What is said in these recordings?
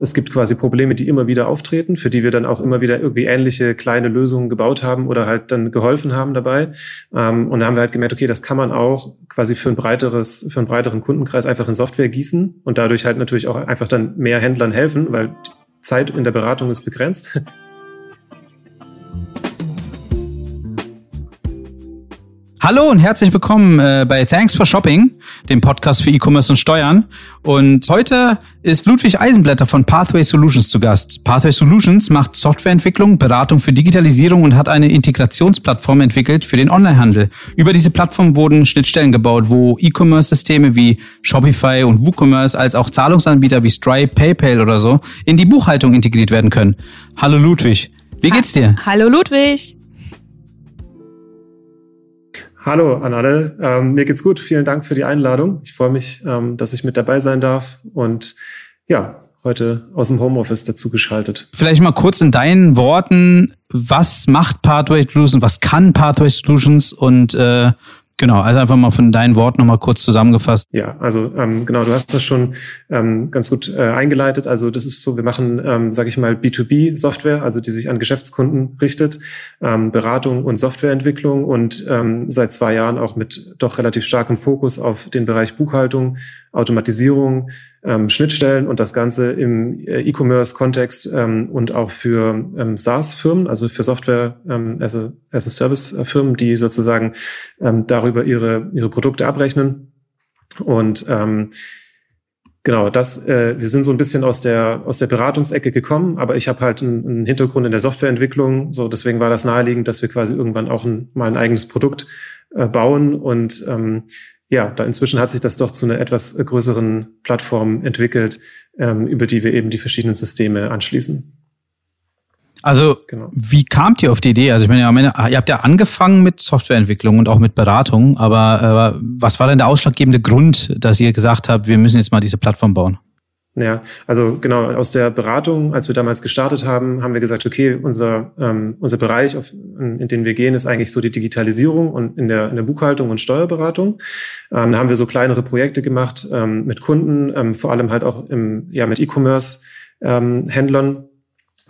Es gibt quasi Probleme, die immer wieder auftreten, für die wir dann auch immer wieder irgendwie ähnliche kleine Lösungen gebaut haben oder halt dann geholfen haben dabei. Ähm, und da haben wir halt gemerkt, okay, das kann man auch quasi für ein breiteres, für einen breiteren Kundenkreis einfach in Software gießen und dadurch halt natürlich auch einfach dann mehr Händlern helfen, weil Zeit in der Beratung ist begrenzt. Hallo und herzlich willkommen äh, bei Thanks for Shopping, dem Podcast für E-Commerce und Steuern. Und heute ist Ludwig Eisenblätter von Pathway Solutions zu Gast. Pathway Solutions macht Softwareentwicklung, Beratung für Digitalisierung und hat eine Integrationsplattform entwickelt für den Onlinehandel. Über diese Plattform wurden Schnittstellen gebaut, wo E-Commerce-Systeme wie Shopify und WooCommerce als auch Zahlungsanbieter wie Stripe, PayPal oder so in die Buchhaltung integriert werden können. Hallo Ludwig, wie geht's dir? Hallo Ludwig. Hallo an alle. Ähm, mir geht's gut. Vielen Dank für die Einladung. Ich freue mich, ähm, dass ich mit dabei sein darf und ja, heute aus dem Homeoffice dazu geschaltet. Vielleicht mal kurz in deinen Worten, was macht Pathway Solutions, was kann Pathway Solutions und äh, Genau, also einfach mal von deinen Worten nochmal kurz zusammengefasst. Ja, also ähm, genau, du hast das schon ähm, ganz gut äh, eingeleitet. Also das ist so, wir machen, ähm, sage ich mal, B2B-Software, also die sich an Geschäftskunden richtet, ähm, Beratung und Softwareentwicklung und ähm, seit zwei Jahren auch mit doch relativ starkem Fokus auf den Bereich Buchhaltung, Automatisierung, ähm, Schnittstellen und das Ganze im äh, E-Commerce-Kontext ähm, und auch für ähm, SaaS-Firmen, also für Software ähm, as, a, as a Service-Firmen, die sozusagen ähm, darüber ihre, ihre Produkte abrechnen. Und ähm, genau, das, äh, wir sind so ein bisschen aus der, aus der Beratungsecke gekommen, aber ich habe halt einen, einen Hintergrund in der Softwareentwicklung. So, deswegen war das naheliegend, dass wir quasi irgendwann auch ein, mal ein eigenes Produkt äh, bauen und ähm, ja, da inzwischen hat sich das doch zu einer etwas größeren Plattform entwickelt, ähm, über die wir eben die verschiedenen Systeme anschließen. Also, genau. wie kamt ihr auf die Idee? Also, ich meine, ihr habt ja angefangen mit Softwareentwicklung und auch mit Beratung, aber äh, was war denn der ausschlaggebende Grund, dass ihr gesagt habt, wir müssen jetzt mal diese Plattform bauen? Ja, also genau, aus der Beratung, als wir damals gestartet haben, haben wir gesagt, okay, unser, ähm, unser Bereich, auf, in, den wir gehen, ist eigentlich so die Digitalisierung und in der, in der Buchhaltung und Steuerberatung. Ähm, da haben wir so kleinere Projekte gemacht ähm, mit Kunden, ähm, vor allem halt auch im, ja, mit E-Commerce-Händlern ähm,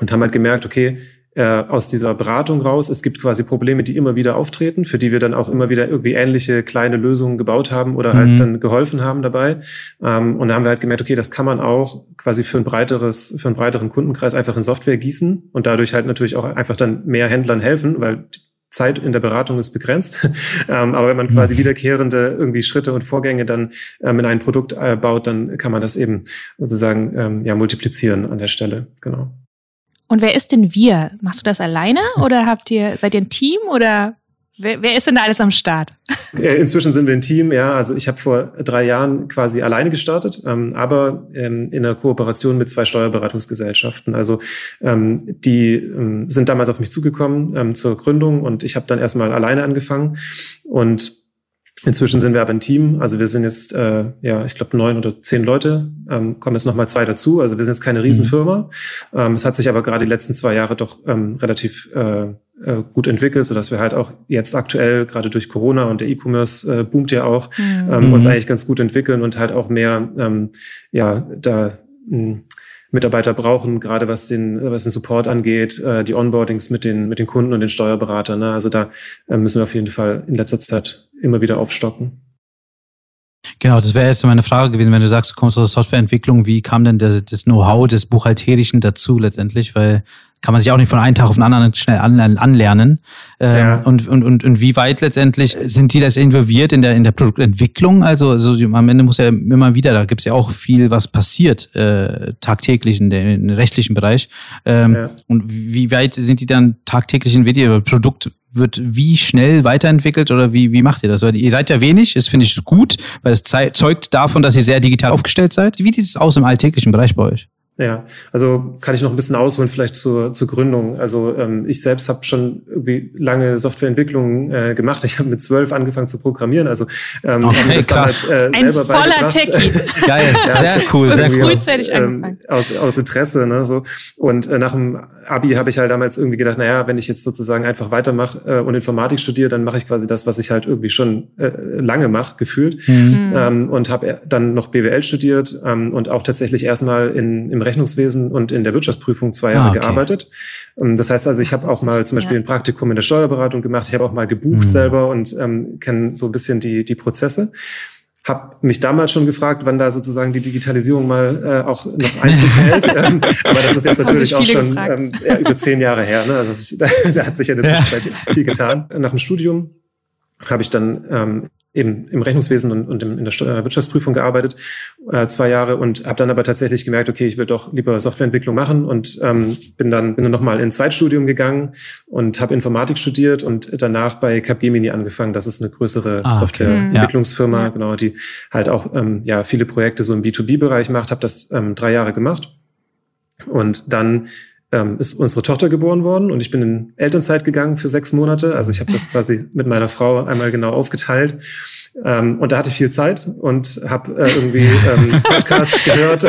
und haben halt gemerkt, okay, aus dieser Beratung raus. Es gibt quasi Probleme, die immer wieder auftreten, für die wir dann auch immer wieder irgendwie ähnliche kleine Lösungen gebaut haben oder halt mhm. dann geholfen haben dabei. Ähm, und da haben wir halt gemerkt, okay, das kann man auch quasi für ein breiteres, für einen breiteren Kundenkreis einfach in Software gießen und dadurch halt natürlich auch einfach dann mehr Händlern helfen, weil Zeit in der Beratung ist begrenzt. ähm, aber wenn man quasi mhm. wiederkehrende irgendwie Schritte und Vorgänge dann ähm, in ein Produkt äh, baut, dann kann man das eben sozusagen ja multiplizieren an der Stelle. Genau. Und wer ist denn wir? Machst du das alleine oder habt ihr, seid ihr ein Team oder wer, wer ist denn da alles am Start? Inzwischen sind wir ein Team, ja. Also ich habe vor drei Jahren quasi alleine gestartet, ähm, aber ähm, in einer Kooperation mit zwei Steuerberatungsgesellschaften. Also ähm, die ähm, sind damals auf mich zugekommen ähm, zur Gründung und ich habe dann erstmal alleine angefangen und Inzwischen sind wir aber ein Team. Also wir sind jetzt, äh, ja, ich glaube, neun oder zehn Leute. Ähm, kommen jetzt nochmal zwei dazu. Also wir sind jetzt keine Riesenfirma. Mhm. Ähm, es hat sich aber gerade die letzten zwei Jahre doch ähm, relativ äh, äh, gut entwickelt, sodass wir halt auch jetzt aktuell, gerade durch Corona und der E-Commerce äh, boomt ja auch, mhm. ähm, uns mhm. eigentlich ganz gut entwickeln und halt auch mehr, ähm, ja, da hm, Mitarbeiter brauchen, gerade was den, was den Support angeht, äh, die Onboardings mit den, mit den Kunden und den Steuerberatern. Ne? Also da äh, müssen wir auf jeden Fall in letzter Zeit immer wieder aufstocken. Genau, das wäre jetzt meine Frage gewesen, wenn du sagst, du kommst aus der Softwareentwicklung, wie kam denn das, das Know-how des Buchhalterischen dazu letztendlich? Weil kann man sich auch nicht von einem Tag auf den anderen schnell anlernen. Ähm, ja. und, und, und, und wie weit letztendlich sind die das involviert in der, in der Produktentwicklung? Also, also am Ende muss ja immer wieder, da gibt's ja auch viel, was passiert äh, tagtäglich in, der, im rechtlichen Bereich. Ähm, ja. Und wie weit sind die dann tagtäglich in Video? Produkt wird wie schnell weiterentwickelt oder wie, wie macht ihr das? Weil ihr seid ja wenig, das finde ich gut, weil es zeugt davon, dass ihr sehr digital aufgestellt seid. Wie sieht es aus im alltäglichen Bereich bei euch? Ja, also kann ich noch ein bisschen ausholen vielleicht zur, zur Gründung. Also ähm, ich selbst habe schon irgendwie lange Softwareentwicklung äh, gemacht. Ich habe mit zwölf angefangen zu programmieren. Also ähm, okay, das krass. Damals, äh, Ein voller Techie. Geil, ja, sehr cool, sehr cool. Frühzeitig ähm, aus, aus Interesse. Ne, so. Und äh, nach dem Abi habe ich halt damals irgendwie gedacht, naja, wenn ich jetzt sozusagen einfach weitermache äh, und Informatik studiere, dann mache ich quasi das, was ich halt irgendwie schon äh, lange mache, gefühlt. Mhm. Ähm, und habe dann noch BWL studiert ähm, und auch tatsächlich erstmal in, im Rechnungswesen und in der Wirtschaftsprüfung zwei Jahre ah, okay. gearbeitet. Ähm, das heißt also, ich habe auch mal zum Beispiel ja. ein Praktikum in der Steuerberatung gemacht. Ich habe auch mal gebucht mhm. selber und ähm, kenne so ein bisschen die, die Prozesse habe mich damals schon gefragt, wann da sozusagen die Digitalisierung mal äh, auch noch Einzug hält. ähm, aber das ist jetzt natürlich auch schon ähm, über zehn Jahre her. Ne? Also ich, da, da hat sich ja in der Zwischenzeit ja. viel getan. Nach dem Studium habe ich dann ähm, eben im Rechnungswesen und, und in der Wirtschaftsprüfung gearbeitet, äh, zwei Jahre und habe dann aber tatsächlich gemerkt, okay, ich will doch lieber Softwareentwicklung machen und ähm, bin dann bin dann nochmal in Zweitstudium gegangen und habe Informatik studiert und danach bei Capgemini angefangen. Das ist eine größere ah, okay. Softwareentwicklungsfirma, ja. genau, die halt auch ähm, ja viele Projekte so im B2B-Bereich macht. Habe das ähm, drei Jahre gemacht und dann ähm, ist unsere Tochter geboren worden und ich bin in Elternzeit gegangen für sechs Monate. Also ich habe das quasi mit meiner Frau einmal genau aufgeteilt. Ähm, und da hatte ich viel Zeit und habe äh, irgendwie ähm, Podcasts gehört.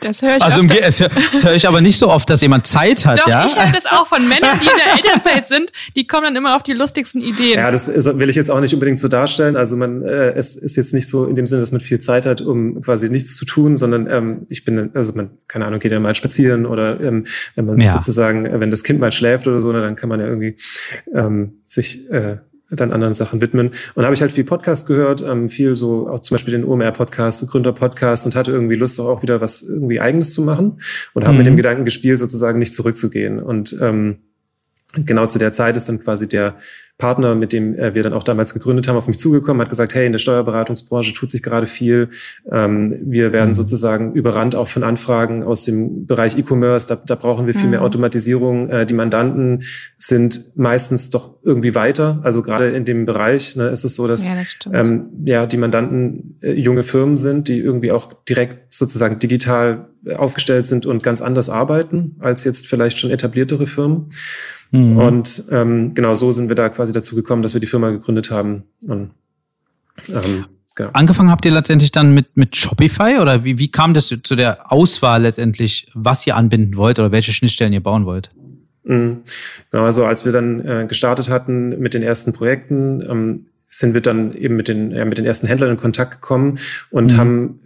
Das höre ich Also im, das, das höre ich aber nicht so oft, dass jemand Zeit hat, Doch, ja? ich höre das auch von Männern, die in der Elternzeit sind. Die kommen dann immer auf die lustigsten Ideen. Ja, das will ich jetzt auch nicht unbedingt so darstellen. Also man, äh, es ist jetzt nicht so in dem Sinne, dass man viel Zeit hat, um quasi nichts zu tun, sondern ähm, ich bin, also man, keine Ahnung, geht ja mal spazieren oder ähm, wenn man sich ja. sozusagen, wenn das Kind mal schläft oder so, dann kann man ja irgendwie ähm, sich äh, dann anderen Sachen widmen. Und habe ich halt viel Podcast gehört, ähm, viel so auch zum Beispiel den OMR-Podcast, Gründer-Podcast und hatte irgendwie Lust auch wieder was irgendwie Eigenes zu machen und habe mhm. mit dem Gedanken gespielt, sozusagen nicht zurückzugehen. Und ähm, genau zu der Zeit ist dann quasi der Partner, mit dem äh, wir dann auch damals gegründet haben, auf mich zugekommen, hat gesagt, hey, in der Steuerberatungsbranche tut sich gerade viel. Ähm, wir werden mhm. sozusagen überrannt auch von Anfragen aus dem Bereich E-Commerce. Da, da brauchen wir viel mhm. mehr Automatisierung. Äh, die Mandanten sind meistens doch irgendwie weiter. Also gerade in dem Bereich ne, ist es so, dass ja, das ähm, ja die Mandanten äh, junge Firmen sind, die irgendwie auch direkt sozusagen digital aufgestellt sind und ganz anders arbeiten als jetzt vielleicht schon etabliertere Firmen. Mhm. Und ähm, genau so sind wir da quasi dazu gekommen, dass wir die Firma gegründet haben. Und, ähm, genau. Angefangen habt ihr letztendlich dann mit, mit Shopify oder wie, wie kam das zu der Auswahl letztendlich, was ihr anbinden wollt oder welche Schnittstellen ihr bauen wollt? Mhm. Genau, also als wir dann äh, gestartet hatten mit den ersten Projekten, ähm, sind wir dann eben mit den, ja, mit den ersten Händlern in Kontakt gekommen und mhm. haben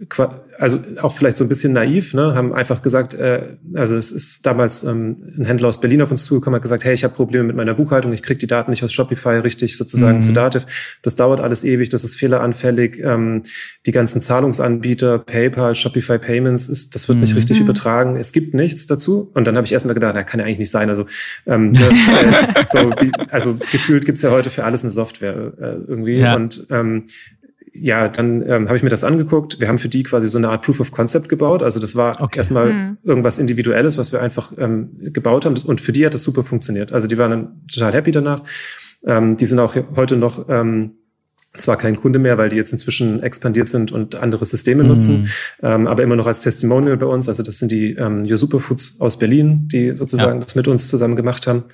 also auch vielleicht so ein bisschen naiv, ne, haben einfach gesagt, äh, also es ist damals ähm, ein Händler aus Berlin auf uns zugekommen, hat gesagt, hey, ich habe Probleme mit meiner Buchhaltung, ich kriege die Daten nicht aus Shopify richtig sozusagen mhm. zu Dativ. Das dauert alles ewig, das ist fehleranfällig. Ähm, die ganzen Zahlungsanbieter, PayPal, Shopify Payments, ist, das wird mhm. nicht richtig mhm. übertragen. Es gibt nichts dazu. Und dann habe ich erstmal gedacht, na, kann ja eigentlich nicht sein. Also, ähm, ne, äh, so wie, also gefühlt gibt's ja heute für alles eine Software äh, irgendwie. Ja. Und ähm, ja, dann ähm, habe ich mir das angeguckt. Wir haben für die quasi so eine Art Proof of Concept gebaut. Also das war okay. erstmal mhm. irgendwas Individuelles, was wir einfach ähm, gebaut haben. Und für die hat das super funktioniert. Also die waren dann total happy danach. Ähm, die sind auch heute noch ähm, zwar kein Kunde mehr, weil die jetzt inzwischen expandiert sind und andere Systeme mhm. nutzen, ähm, aber immer noch als Testimonial bei uns. Also das sind die ähm, Your Superfoods aus Berlin, die sozusagen ja. das mit uns zusammen gemacht haben.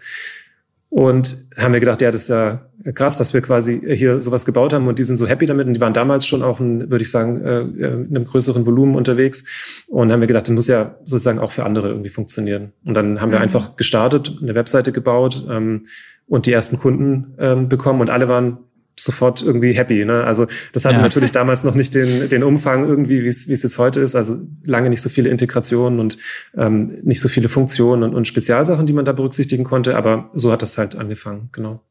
Und haben wir gedacht, ja, das ist ja krass, dass wir quasi hier sowas gebaut haben und die sind so happy damit und die waren damals schon auch, ein, würde ich sagen, äh, in einem größeren Volumen unterwegs und haben wir gedacht, das muss ja sozusagen auch für andere irgendwie funktionieren. Und dann haben wir mhm. einfach gestartet, eine Webseite gebaut ähm, und die ersten Kunden ähm, bekommen und alle waren sofort irgendwie happy. Ne? Also das hatte ja. natürlich damals noch nicht den, den Umfang irgendwie, wie es wie es jetzt heute ist. Also lange nicht so viele Integrationen und ähm, nicht so viele Funktionen und, und Spezialsachen, die man da berücksichtigen konnte. Aber so hat das halt angefangen, genau.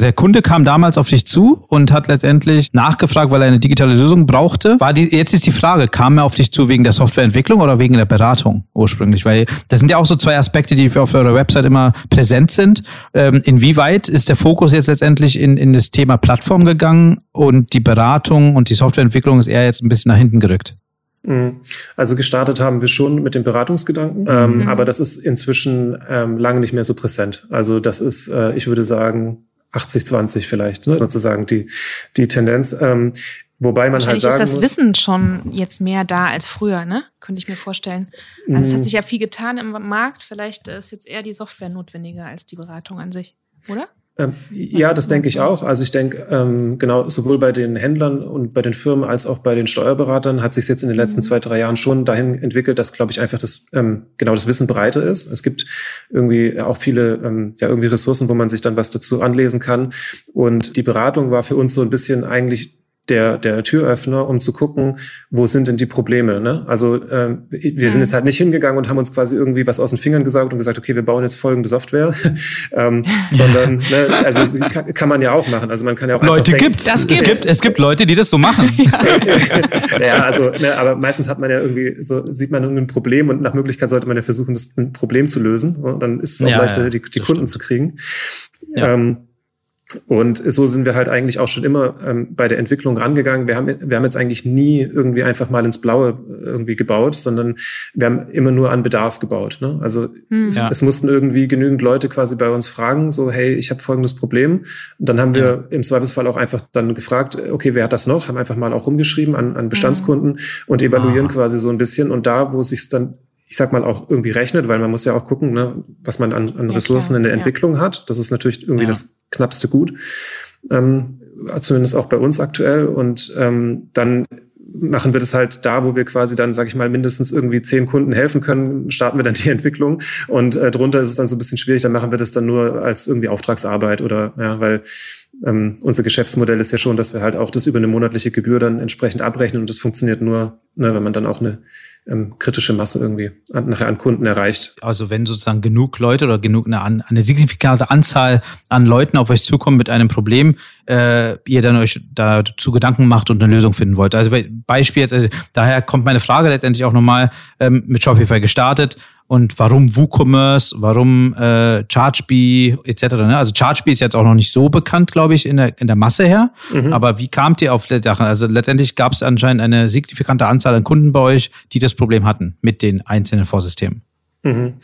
Der Kunde kam damals auf dich zu und hat letztendlich nachgefragt, weil er eine digitale Lösung brauchte. War die, jetzt ist die Frage, kam er auf dich zu wegen der Softwareentwicklung oder wegen der Beratung ursprünglich? Weil das sind ja auch so zwei Aspekte, die auf eurer Website immer präsent sind. Ähm, inwieweit ist der Fokus jetzt letztendlich in, in das Thema Plattform gegangen und die Beratung und die Softwareentwicklung ist eher jetzt ein bisschen nach hinten gerückt? Mhm. Also gestartet haben wir schon mit dem Beratungsgedanken, ähm, mhm. aber das ist inzwischen ähm, lange nicht mehr so präsent. Also das ist, äh, ich würde sagen, 80-20 vielleicht, ne? sozusagen die, die Tendenz. Ähm, wobei man halt sagen ist das muss, Wissen schon jetzt mehr da als früher, ne? Könnte ich mir vorstellen. Also es hat mhm. sich ja viel getan im Markt. Vielleicht ist jetzt eher die Software notwendiger als die Beratung an sich, oder? Ähm, ja, das denke ich auch. Also ich denke, ähm, genau, sowohl bei den Händlern und bei den Firmen als auch bei den Steuerberatern hat sich jetzt in den letzten mhm. zwei, drei Jahren schon dahin entwickelt, dass, glaube ich, einfach das, ähm, genau das Wissen breiter ist. Es gibt irgendwie auch viele, ähm, ja, irgendwie Ressourcen, wo man sich dann was dazu anlesen kann. Und die Beratung war für uns so ein bisschen eigentlich der, der Türöffner, um zu gucken, wo sind denn die Probleme. Ne? Also äh, wir sind jetzt halt nicht hingegangen und haben uns quasi irgendwie was aus den Fingern gesaugt und gesagt, okay, wir bauen jetzt folgende Software, ähm, sondern ne, also kann, kann man ja auch machen. Also man kann ja auch Leute gibt's. Das gibt's. Es gibt es gibt Leute, die das so machen. ja, also ne, aber meistens hat man ja irgendwie so sieht man irgendein Problem und nach Möglichkeit sollte man ja versuchen, das ein Problem zu lösen. Und dann ist es auch ja, leichter, ja, die, die Kunden stimmt. zu kriegen. Ja. Ähm, und so sind wir halt eigentlich auch schon immer ähm, bei der Entwicklung rangegangen. Wir haben, wir haben jetzt eigentlich nie irgendwie einfach mal ins Blaue irgendwie gebaut, sondern wir haben immer nur an Bedarf gebaut. Ne? Also hm. es, ja. es, mussten irgendwie genügend Leute quasi bei uns fragen, so hey, ich habe folgendes Problem. Und dann haben wir ja. im Zweifelsfall auch einfach dann gefragt, okay, wer hat das noch? Haben einfach mal auch rumgeschrieben an, an Bestandskunden mhm. und evaluieren Aha. quasi so ein bisschen. Und da, wo es sich dann ich sag mal, auch irgendwie rechnet, weil man muss ja auch gucken, ne, was man an, an ja, Ressourcen klar, in der ja. Entwicklung hat. Das ist natürlich irgendwie ja. das knappste Gut. Ähm, zumindest auch bei uns aktuell. Und ähm, dann machen wir das halt da, wo wir quasi dann, sage ich mal, mindestens irgendwie zehn Kunden helfen können, starten wir dann die Entwicklung. Und äh, drunter ist es dann so ein bisschen schwierig, dann machen wir das dann nur als irgendwie Auftragsarbeit oder ja, weil ähm, unser Geschäftsmodell ist ja schon, dass wir halt auch das über eine monatliche Gebühr dann entsprechend abrechnen und das funktioniert nur, ne, wenn man dann auch eine ähm, kritische Masse irgendwie an, nachher an Kunden erreicht. Also wenn sozusagen genug Leute oder genug eine, eine signifikante Anzahl an Leuten auf euch zukommen mit einem Problem, äh, ihr dann euch dazu Gedanken macht und eine Lösung finden wollt. Also Beispiel jetzt, also daher kommt meine Frage letztendlich auch nochmal ähm, mit Shopify gestartet und warum WooCommerce, warum äh, ChargeBee etc. Ne? Also ChargeBee ist jetzt auch noch nicht so bekannt, glaube ich, in der, in der Masse her. Mhm. Aber wie kamt ihr auf die Sachen? Also letztendlich gab es anscheinend eine signifikante Anzahl an Kunden bei euch, die das Problem hatten mit den einzelnen Vorsystemen. Mhm.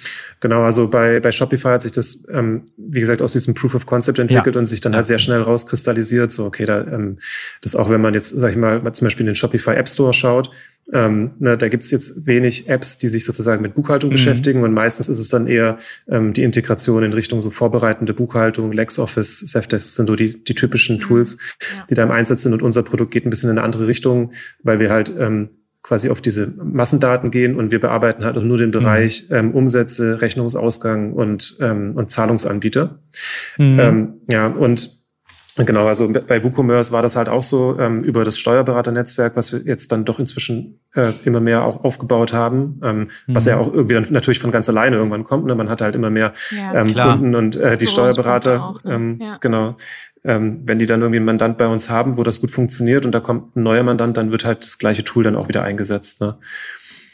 Genau, also bei, bei Shopify hat sich das, ähm, wie gesagt, aus diesem Proof of Concept entwickelt ja. und sich dann halt sehr schnell rauskristallisiert. So, okay, da, ähm, das auch, wenn man jetzt, sag ich mal, zum Beispiel in den Shopify App Store schaut, ähm, ne, da gibt's jetzt wenig Apps, die sich sozusagen mit Buchhaltung mhm. beschäftigen und meistens ist es dann eher ähm, die Integration in Richtung so vorbereitende Buchhaltung, LexOffice, Safdesk sind so die, die typischen mhm. Tools, ja. die da im Einsatz sind und unser Produkt geht ein bisschen in eine andere Richtung, weil wir halt ähm, quasi auf diese Massendaten gehen und wir bearbeiten halt auch nur den Bereich mhm. ähm, Umsätze, Rechnungsausgang und, ähm, und Zahlungsanbieter. Mhm. Ähm, ja, und Genau, also bei WooCommerce war das halt auch so ähm, über das Steuerberaternetzwerk, was wir jetzt dann doch inzwischen äh, immer mehr auch aufgebaut haben, ähm, mhm. was ja auch irgendwie dann natürlich von ganz alleine irgendwann kommt. Ne? Man hat halt immer mehr ja, ähm, Kunden und äh, die Steuerberater, auch, ne? ähm, ja. genau. Ähm, wenn die dann irgendwie einen Mandant bei uns haben, wo das gut funktioniert und da kommt ein neuer Mandant, dann wird halt das gleiche Tool dann auch wieder eingesetzt. Ne?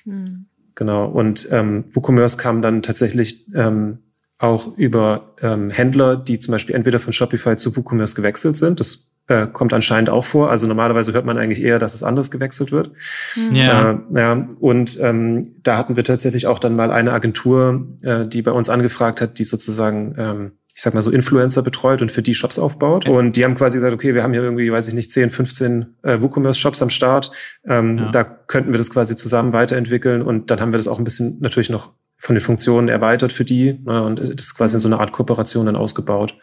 Mhm. Genau. Und ähm, WooCommerce kam dann tatsächlich ähm, auch über ähm, Händler, die zum Beispiel entweder von Shopify zu WooCommerce gewechselt sind. Das äh, kommt anscheinend auch vor. Also normalerweise hört man eigentlich eher, dass es anders gewechselt wird. Hm. Ja. Äh, ja. Und ähm, da hatten wir tatsächlich auch dann mal eine Agentur, äh, die bei uns angefragt hat, die sozusagen ähm, ich sag mal so Influencer betreut und für die Shops aufbaut. Und die haben quasi gesagt, okay, wir haben hier irgendwie, weiß ich nicht, 10, 15 äh, WooCommerce-Shops am Start. Ähm, ja. Da könnten wir das quasi zusammen weiterentwickeln. Und dann haben wir das auch ein bisschen natürlich noch von den Funktionen erweitert für die ne, und das ist quasi in so eine Art Kooperation dann ausgebaut.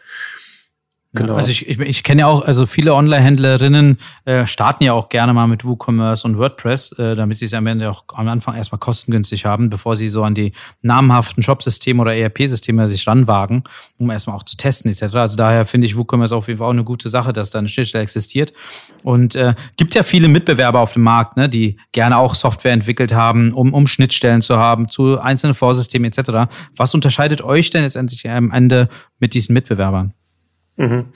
Genau. also ich, ich, ich kenne ja auch, also viele Online-Händlerinnen äh, starten ja auch gerne mal mit WooCommerce und WordPress, äh, damit sie es am Ende auch am Anfang erstmal kostengünstig haben, bevor sie so an die namhaften Shop-Systeme oder ERP-Systeme sich ranwagen, um erstmal auch zu testen etc. Also daher finde ich WooCommerce auf jeden Fall auch eine gute Sache, dass da eine Schnittstelle existiert. Und äh, gibt ja viele Mitbewerber auf dem Markt, ne, die gerne auch Software entwickelt haben, um, um Schnittstellen zu haben zu einzelnen Vorsystemen etc. Was unterscheidet euch denn letztendlich am Ende mit diesen Mitbewerbern? Mhm.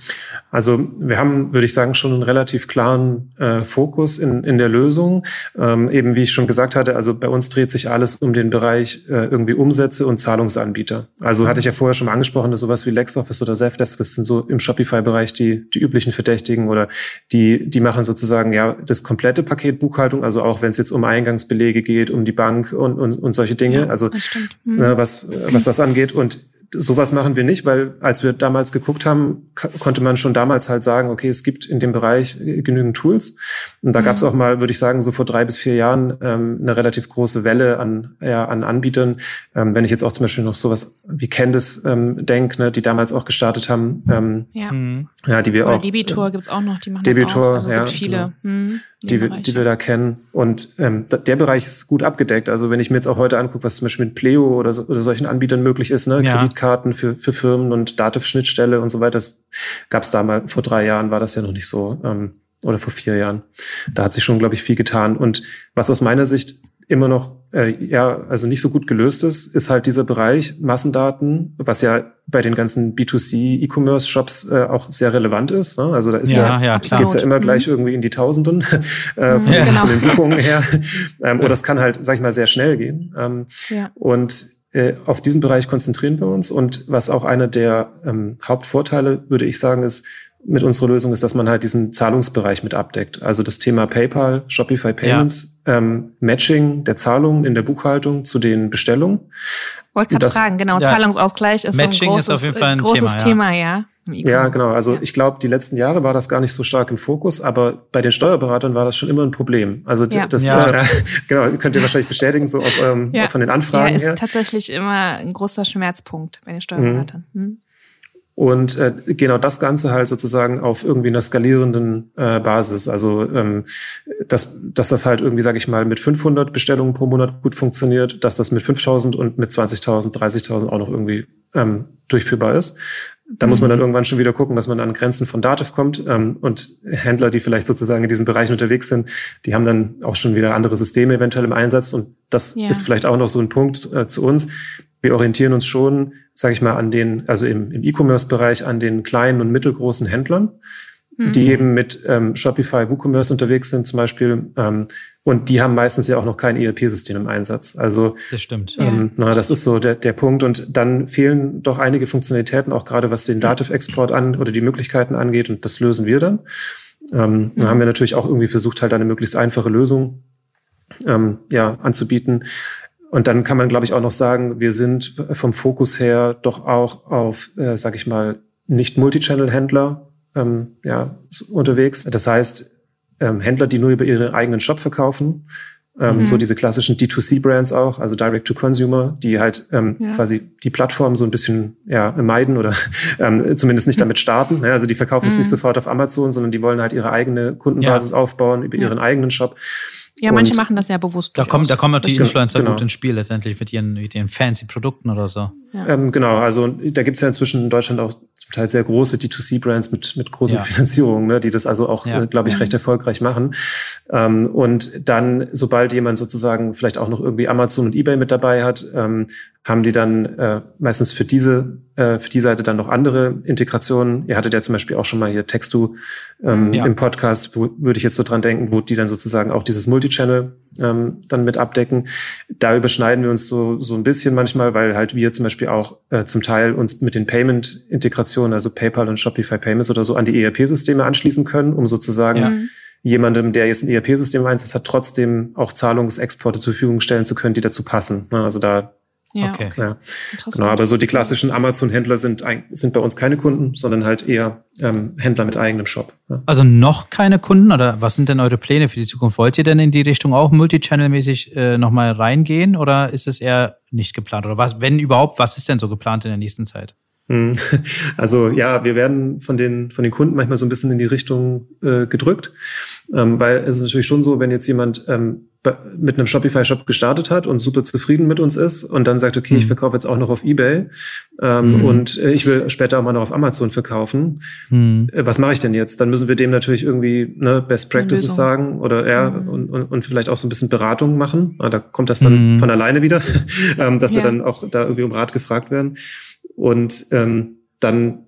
Also wir haben, würde ich sagen, schon einen relativ klaren äh, Fokus in, in der Lösung. Ähm, eben wie ich schon gesagt hatte, also bei uns dreht sich alles um den Bereich äh, irgendwie Umsätze und Zahlungsanbieter. Also hatte ich ja vorher schon mal angesprochen, dass sowas wie LexOffice oder Zefdesk, das sind so im Shopify-Bereich die, die üblichen Verdächtigen oder die, die machen sozusagen ja das komplette Paket Buchhaltung, also auch wenn es jetzt um Eingangsbelege geht, um die Bank und, und, und solche Dinge, ja, also hm. äh, was, was das angeht. Und sowas machen wir nicht, weil als wir damals geguckt haben, konnte man schon damals halt sagen, okay, es gibt in dem Bereich äh, genügend Tools. Und da mhm. gab es auch mal, würde ich sagen, so vor drei bis vier Jahren ähm, eine relativ große Welle an, ja, an Anbietern. Ähm, wenn ich jetzt auch zum Beispiel noch sowas wie Candice ähm, denke, ne, die damals auch gestartet haben. Ähm, ja. Mhm. ja, die wir Oder auch. Debitor äh, gibt's auch noch, die machen Debitor, das auch. Also ja, gibt viele. Genau. Mhm, die, wir, die wir da kennen. Und ähm, der Bereich ist gut abgedeckt. Also wenn ich mir jetzt auch heute angucke, was zum Beispiel mit Pleo oder, so, oder solchen Anbietern möglich ist, ne? Ja. Kreditkarten für, für Firmen und Dativ-Schnittstelle und so weiter, das gab es da mal vor drei Jahren, war das ja noch nicht so. Ähm, oder vor vier Jahren. Da hat sich schon, glaube ich, viel getan. Und was aus meiner Sicht immer noch äh, ja also nicht so gut gelöst ist, ist halt dieser Bereich Massendaten, was ja bei den ganzen B2C E-Commerce Shops äh, auch sehr relevant ist. Ne? Also da ist ja, ja, ja geht's ja immer mhm. gleich irgendwie in die Tausenden äh, von, ja. den, von, den Buchungen her. ähm, oder das kann halt, sag ich mal, sehr schnell gehen. Ähm, ja. Und auf diesen Bereich konzentrieren wir uns. Und was auch einer der ähm, Hauptvorteile, würde ich sagen, ist, mit unserer Lösung ist, dass man halt diesen Zahlungsbereich mit abdeckt. Also das Thema PayPal, Shopify Payments, ja. ähm, Matching der Zahlungen in der Buchhaltung zu den Bestellungen. Wollte gerade fragen, genau, ja, Zahlungsausgleich ist Matching so ein großes, ist auf jeden Fall ein großes Thema, ja. Thema, ja. genau. Also ja. ich glaube, die letzten Jahre war das gar nicht so stark im Fokus, aber bei den Steuerberatern war das schon immer ein Problem. Also ja. das ja. Äh, genau, könnt ihr wahrscheinlich bestätigen, so aus eurem, von den Anfragen. Ja, ist her. tatsächlich immer ein großer Schmerzpunkt bei den Steuerberatern. Mhm. Hm. Und äh, genau das Ganze halt sozusagen auf irgendwie einer skalierenden äh, Basis. Also ähm, dass, dass das halt irgendwie, sage ich mal, mit 500 Bestellungen pro Monat gut funktioniert, dass das mit 5000 und mit 20.000, 30.000 auch noch irgendwie ähm, durchführbar ist. Da mhm. muss man dann mhm. irgendwann schon wieder gucken, dass man an Grenzen von Dativ kommt. Ähm, und Händler, die vielleicht sozusagen in diesen Bereichen unterwegs sind, die haben dann auch schon wieder andere Systeme eventuell im Einsatz. Und das ja. ist vielleicht auch noch so ein Punkt äh, zu uns wir orientieren uns schon, sage ich mal, an den, also im, im E-Commerce-Bereich an den kleinen und mittelgroßen Händlern, mhm. die eben mit ähm, Shopify, WooCommerce unterwegs sind zum Beispiel. Ähm, und die haben meistens ja auch noch kein ERP-System im Einsatz. Also das stimmt. Ähm, ja. na, das ist so der, der Punkt. Und dann fehlen doch einige Funktionalitäten, auch gerade was den Dativ-Export an oder die Möglichkeiten angeht. Und das lösen wir dann. Ähm, mhm. Dann haben wir natürlich auch irgendwie versucht, halt eine möglichst einfache Lösung ähm, ja, anzubieten. Und dann kann man, glaube ich, auch noch sagen, wir sind vom Fokus her doch auch auf, äh, sag ich mal, nicht Multichannel-Händler ähm, ja, unterwegs. Das heißt, ähm, Händler, die nur über ihren eigenen Shop verkaufen, ähm, mhm. so diese klassischen D2C-Brands auch, also Direct-to-Consumer, die halt ähm, ja. quasi die Plattform so ein bisschen ja, meiden oder ähm, zumindest nicht damit starten. Ja, also die verkaufen mhm. es nicht sofort auf Amazon, sondern die wollen halt ihre eigene Kundenbasis ja. aufbauen über ihren eigenen Shop. Ja, manche und machen das ja bewusst. Da kommen, da kommen auch die Influencer genau. gut ins Spiel letztendlich mit ihren, mit ihren fancy Produkten oder so. Ja. Ähm, genau, also da gibt es ja inzwischen in Deutschland auch zum Teil sehr große D2C-Brands mit, mit großer ja. Finanzierung, ne, die das also auch, ja. äh, glaube ich, recht erfolgreich machen. Ähm, und dann, sobald jemand sozusagen vielleicht auch noch irgendwie Amazon und eBay mit dabei hat, ähm, haben die dann äh, meistens für diese äh, für die Seite dann noch andere Integrationen. Ihr hattet ja zum Beispiel auch schon mal hier Textu ähm, ja. im Podcast, wo würde ich jetzt so dran denken, wo die dann sozusagen auch dieses Multichannel ähm, dann mit abdecken. Da überschneiden wir uns so so ein bisschen manchmal, weil halt wir zum Beispiel auch äh, zum Teil uns mit den Payment-Integrationen, also PayPal und Shopify Payments oder so, an die ERP-Systeme anschließen können, um sozusagen ja jemandem, der jetzt ein ERP-System einsetzt, hat, trotzdem auch Zahlungsexporte zur Verfügung stellen zu können, die dazu passen. Also da ja, okay. Ja. Genau, aber so die klassischen Amazon-Händler sind, sind bei uns keine Kunden, sondern halt eher ähm, Händler mit eigenem Shop. Ja. Also noch keine Kunden oder was sind denn eure Pläne für die Zukunft? Wollt ihr denn in die Richtung auch multichannel-mäßig äh, nochmal reingehen oder ist es eher nicht geplant? Oder was, wenn überhaupt, was ist denn so geplant in der nächsten Zeit? Hm. Also ja, wir werden von den, von den Kunden manchmal so ein bisschen in die Richtung äh, gedrückt, ähm, weil es ist natürlich schon so, wenn jetzt jemand ähm, mit einem Shopify-Shop gestartet hat und super zufrieden mit uns ist und dann sagt, okay, mhm. ich verkaufe jetzt auch noch auf Ebay ähm, mhm. und äh, ich will später auch mal noch auf Amazon verkaufen. Mhm. Äh, was mache ich denn jetzt? Dann müssen wir dem natürlich irgendwie ne, Best Practices sagen oder ja, mhm. und, und, und vielleicht auch so ein bisschen Beratung machen. Ah, da kommt das dann mhm. von alleine wieder, ähm, dass ja. wir dann auch da irgendwie um Rat gefragt werden. Und ähm, dann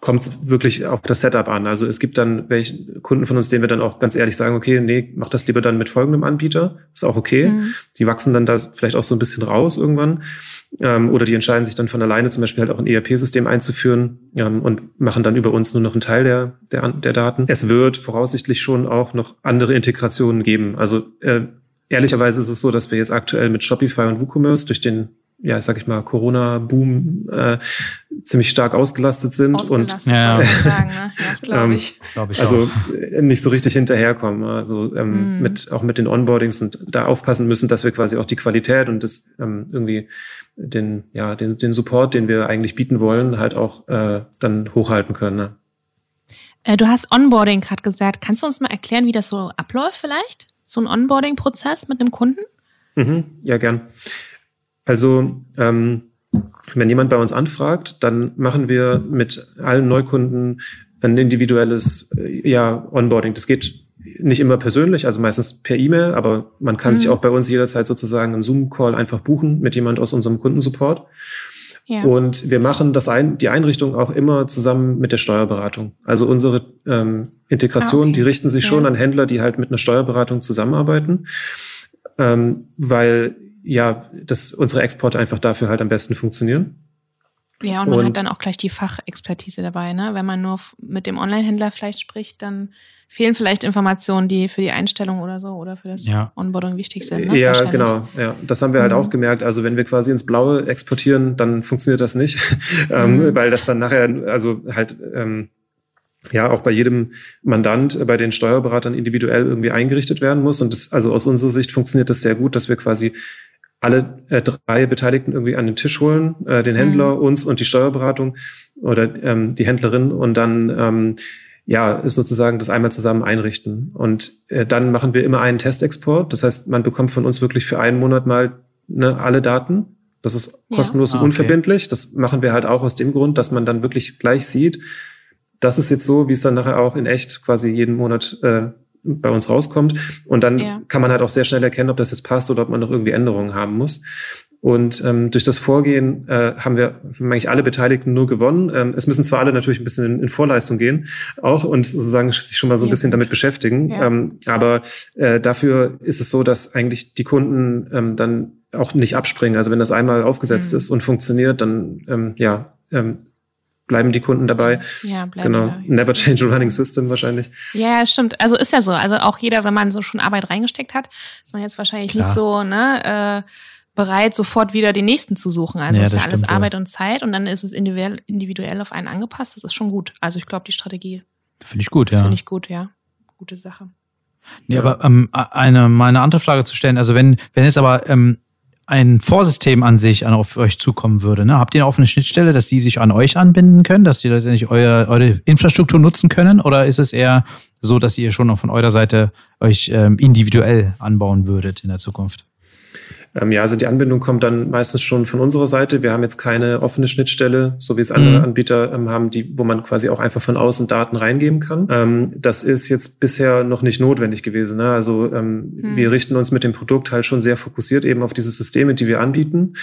kommt es wirklich auf das Setup an. Also es gibt dann welche Kunden von uns, denen wir dann auch ganz ehrlich sagen, okay, nee, mach das lieber dann mit folgendem Anbieter, ist auch okay. Mhm. Die wachsen dann da vielleicht auch so ein bisschen raus irgendwann. Ähm, oder die entscheiden sich dann von alleine zum Beispiel halt auch ein ERP-System einzuführen ähm, und machen dann über uns nur noch einen Teil der, der, der Daten. Es wird voraussichtlich schon auch noch andere Integrationen geben. Also äh, ehrlicherweise ist es so, dass wir jetzt aktuell mit Shopify und WooCommerce durch den ja, sag ich mal, Corona-Boom äh, ziemlich stark ausgelastet sind Ausgelastet, und Ja, sagen, ne? ja, das glaube Ähm, ich. Glaube ich also auch. äh, nicht so richtig hinterherkommen. Also ähm, Mhm. mit auch mit den Onboardings und da aufpassen müssen, dass wir quasi auch die Qualität und das ähm, irgendwie den ja den, den Support, den wir eigentlich bieten wollen, halt auch äh, dann hochhalten können. Ne? Äh, du hast Onboarding gerade gesagt. Kannst du uns mal erklären, wie das so abläuft vielleicht? So ein Onboarding-Prozess mit einem Kunden? Mhm, ja, gern. Also, ähm, wenn jemand bei uns anfragt, dann machen wir mit allen Neukunden ein individuelles äh, ja, Onboarding. Das geht nicht immer persönlich, also meistens per E-Mail, aber man kann Mhm. sich auch bei uns jederzeit sozusagen einen Zoom-Call einfach buchen mit jemand aus unserem Kundensupport. Ja. Und wir machen das ein, die Einrichtung auch immer zusammen mit der Steuerberatung. Also unsere ähm, Integration, Ah, okay. die richten sich Ja. schon an Händler, die halt mit einer Steuerberatung zusammenarbeiten, ähm, weil ja, das, unsere Exporte einfach dafür halt am besten funktionieren. Ja, und man Und- hat dann auch gleich die Fachexpertise dabei, ne? Wenn man nur mit dem Online-Händler vielleicht spricht, dann fehlen vielleicht Informationen, die für die Einstellung oder so oder für das Ja. Onboarding wichtig sind. Ne? Ja, genau. Ja, das haben wir halt Mhm. auch gemerkt. Also wenn wir quasi ins Blaue exportieren, dann funktioniert das nicht, ähm, Mhm. weil das dann nachher, also halt ähm, ja auch bei jedem Mandant, äh, bei den Steuerberatern individuell irgendwie eingerichtet werden muss. Und das, also aus unserer Sicht funktioniert das sehr gut, dass wir quasi alle äh, drei Beteiligten irgendwie an den Tisch holen, äh, den Händler, uns und die Steuerberatung oder ähm, die Händlerin und dann ähm, ja, ist sozusagen das einmal zusammen einrichten. Und äh, dann machen wir immer einen Testexport. Das heißt, man bekommt von uns wirklich für einen Monat mal ne, alle Daten. Das ist Ja. kostenlos und Ah, okay. unverbindlich. Das machen wir halt auch aus dem Grund, dass man dann wirklich gleich sieht, das ist jetzt so, wie es dann nachher auch in echt quasi jeden Monat äh, bei uns rauskommt. Und dann Ja. kann man halt auch sehr schnell erkennen, ob das jetzt passt oder ob man noch irgendwie Änderungen haben muss. Und ähm, durch das Vorgehen äh, haben wir eigentlich alle Beteiligten nur gewonnen. Ähm, es müssen zwar alle natürlich ein bisschen in, in Vorleistung gehen, auch und sozusagen sich schon mal so ein Ja, bisschen gut. damit beschäftigen. Ja. Ähm, aber äh, dafür ist es so, dass eigentlich die Kunden ähm, dann auch nicht abspringen. Also wenn das einmal aufgesetzt Mhm. ist und funktioniert, dann ähm, ja ähm, bleiben die Kunden dabei. Ja, bleiben Genau. da. Never change a running system wahrscheinlich. Ja, ja, stimmt. Also ist ja so. Also auch jeder, wenn man so schon Arbeit reingesteckt hat, ist man jetzt wahrscheinlich Klar. nicht so ne, äh, bereit, sofort wieder den nächsten zu suchen. Also Ja, ist ja alles stimmt. Arbeit und Zeit und dann ist es individuell, individuell auf einen angepasst. Das ist schon gut. Also ich glaube, die Strategie Finde ich gut, ja. finde ich gut, ja. Gute Sache. Nee, Ja. aber ähm, eine, mal eine andere Frage zu stellen. Also wenn, wenn es aber ähm, ein Vorsystem an sich an auf euch zukommen würde, ne? habt ihr eine offene Schnittstelle, dass sie sich an euch anbinden können, dass sie letztendlich euer, eure Infrastruktur nutzen können? Oder ist es eher so, dass ihr schon auch von eurer Seite euch ähm, individuell anbauen würdet in der Zukunft? Ähm, ja, also die Anbindung kommt dann meistens schon von unserer Seite. Wir haben jetzt keine offene Schnittstelle, so wie es andere Mhm. Anbieter ähm, haben, die, wo man quasi auch einfach von außen Daten reingeben kann. Ähm, das ist jetzt bisher noch nicht notwendig gewesen. Ne? Also ähm, Mhm. wir richten uns mit dem Produkt halt schon sehr fokussiert eben auf diese Systeme, die wir anbieten.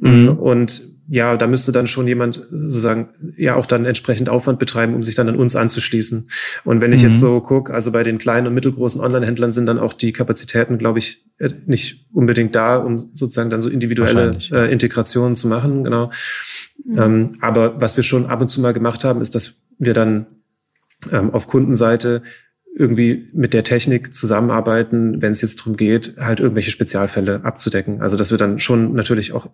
Mhm. Und ja, da müsste dann schon jemand sozusagen ja auch dann entsprechend Aufwand betreiben, um sich dann an uns anzuschließen. Und wenn ich Mhm. jetzt so gucke, also bei den kleinen und mittelgroßen Online-Händlern sind dann auch die Kapazitäten, glaube ich, äh, nicht unbedingt da, um sozusagen dann so individuelle äh, Integrationen zu machen. Genau. Mhm. Ähm, aber was wir schon ab und zu mal gemacht haben, ist, dass wir dann ähm, auf Kundenseite irgendwie mit der Technik zusammenarbeiten, wenn es jetzt darum geht, halt irgendwelche Spezialfälle abzudecken. Also dass wir dann schon natürlich auch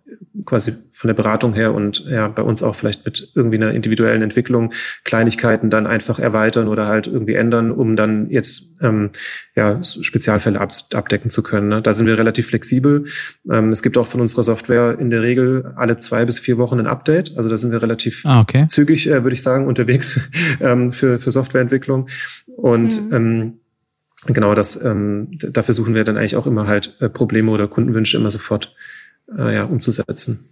quasi von der Beratung her und ja bei uns auch vielleicht mit irgendwie einer individuellen Entwicklung Kleinigkeiten dann einfach erweitern oder halt irgendwie ändern, um dann jetzt ähm, ja Spezialfälle ab, abdecken zu können. Ne? Da sind wir relativ flexibel. Ähm, es gibt auch von unserer Software in der Regel alle zwei bis vier Wochen ein Update. Also da sind wir relativ Ah, okay. zügig, äh, würde ich sagen, unterwegs ähm, für, für Softwareentwicklung. Und Mhm. Ähm, genau das, ähm, da versuchen wir dann eigentlich auch immer halt äh, Probleme oder Kundenwünsche immer sofort äh, ja, umzusetzen.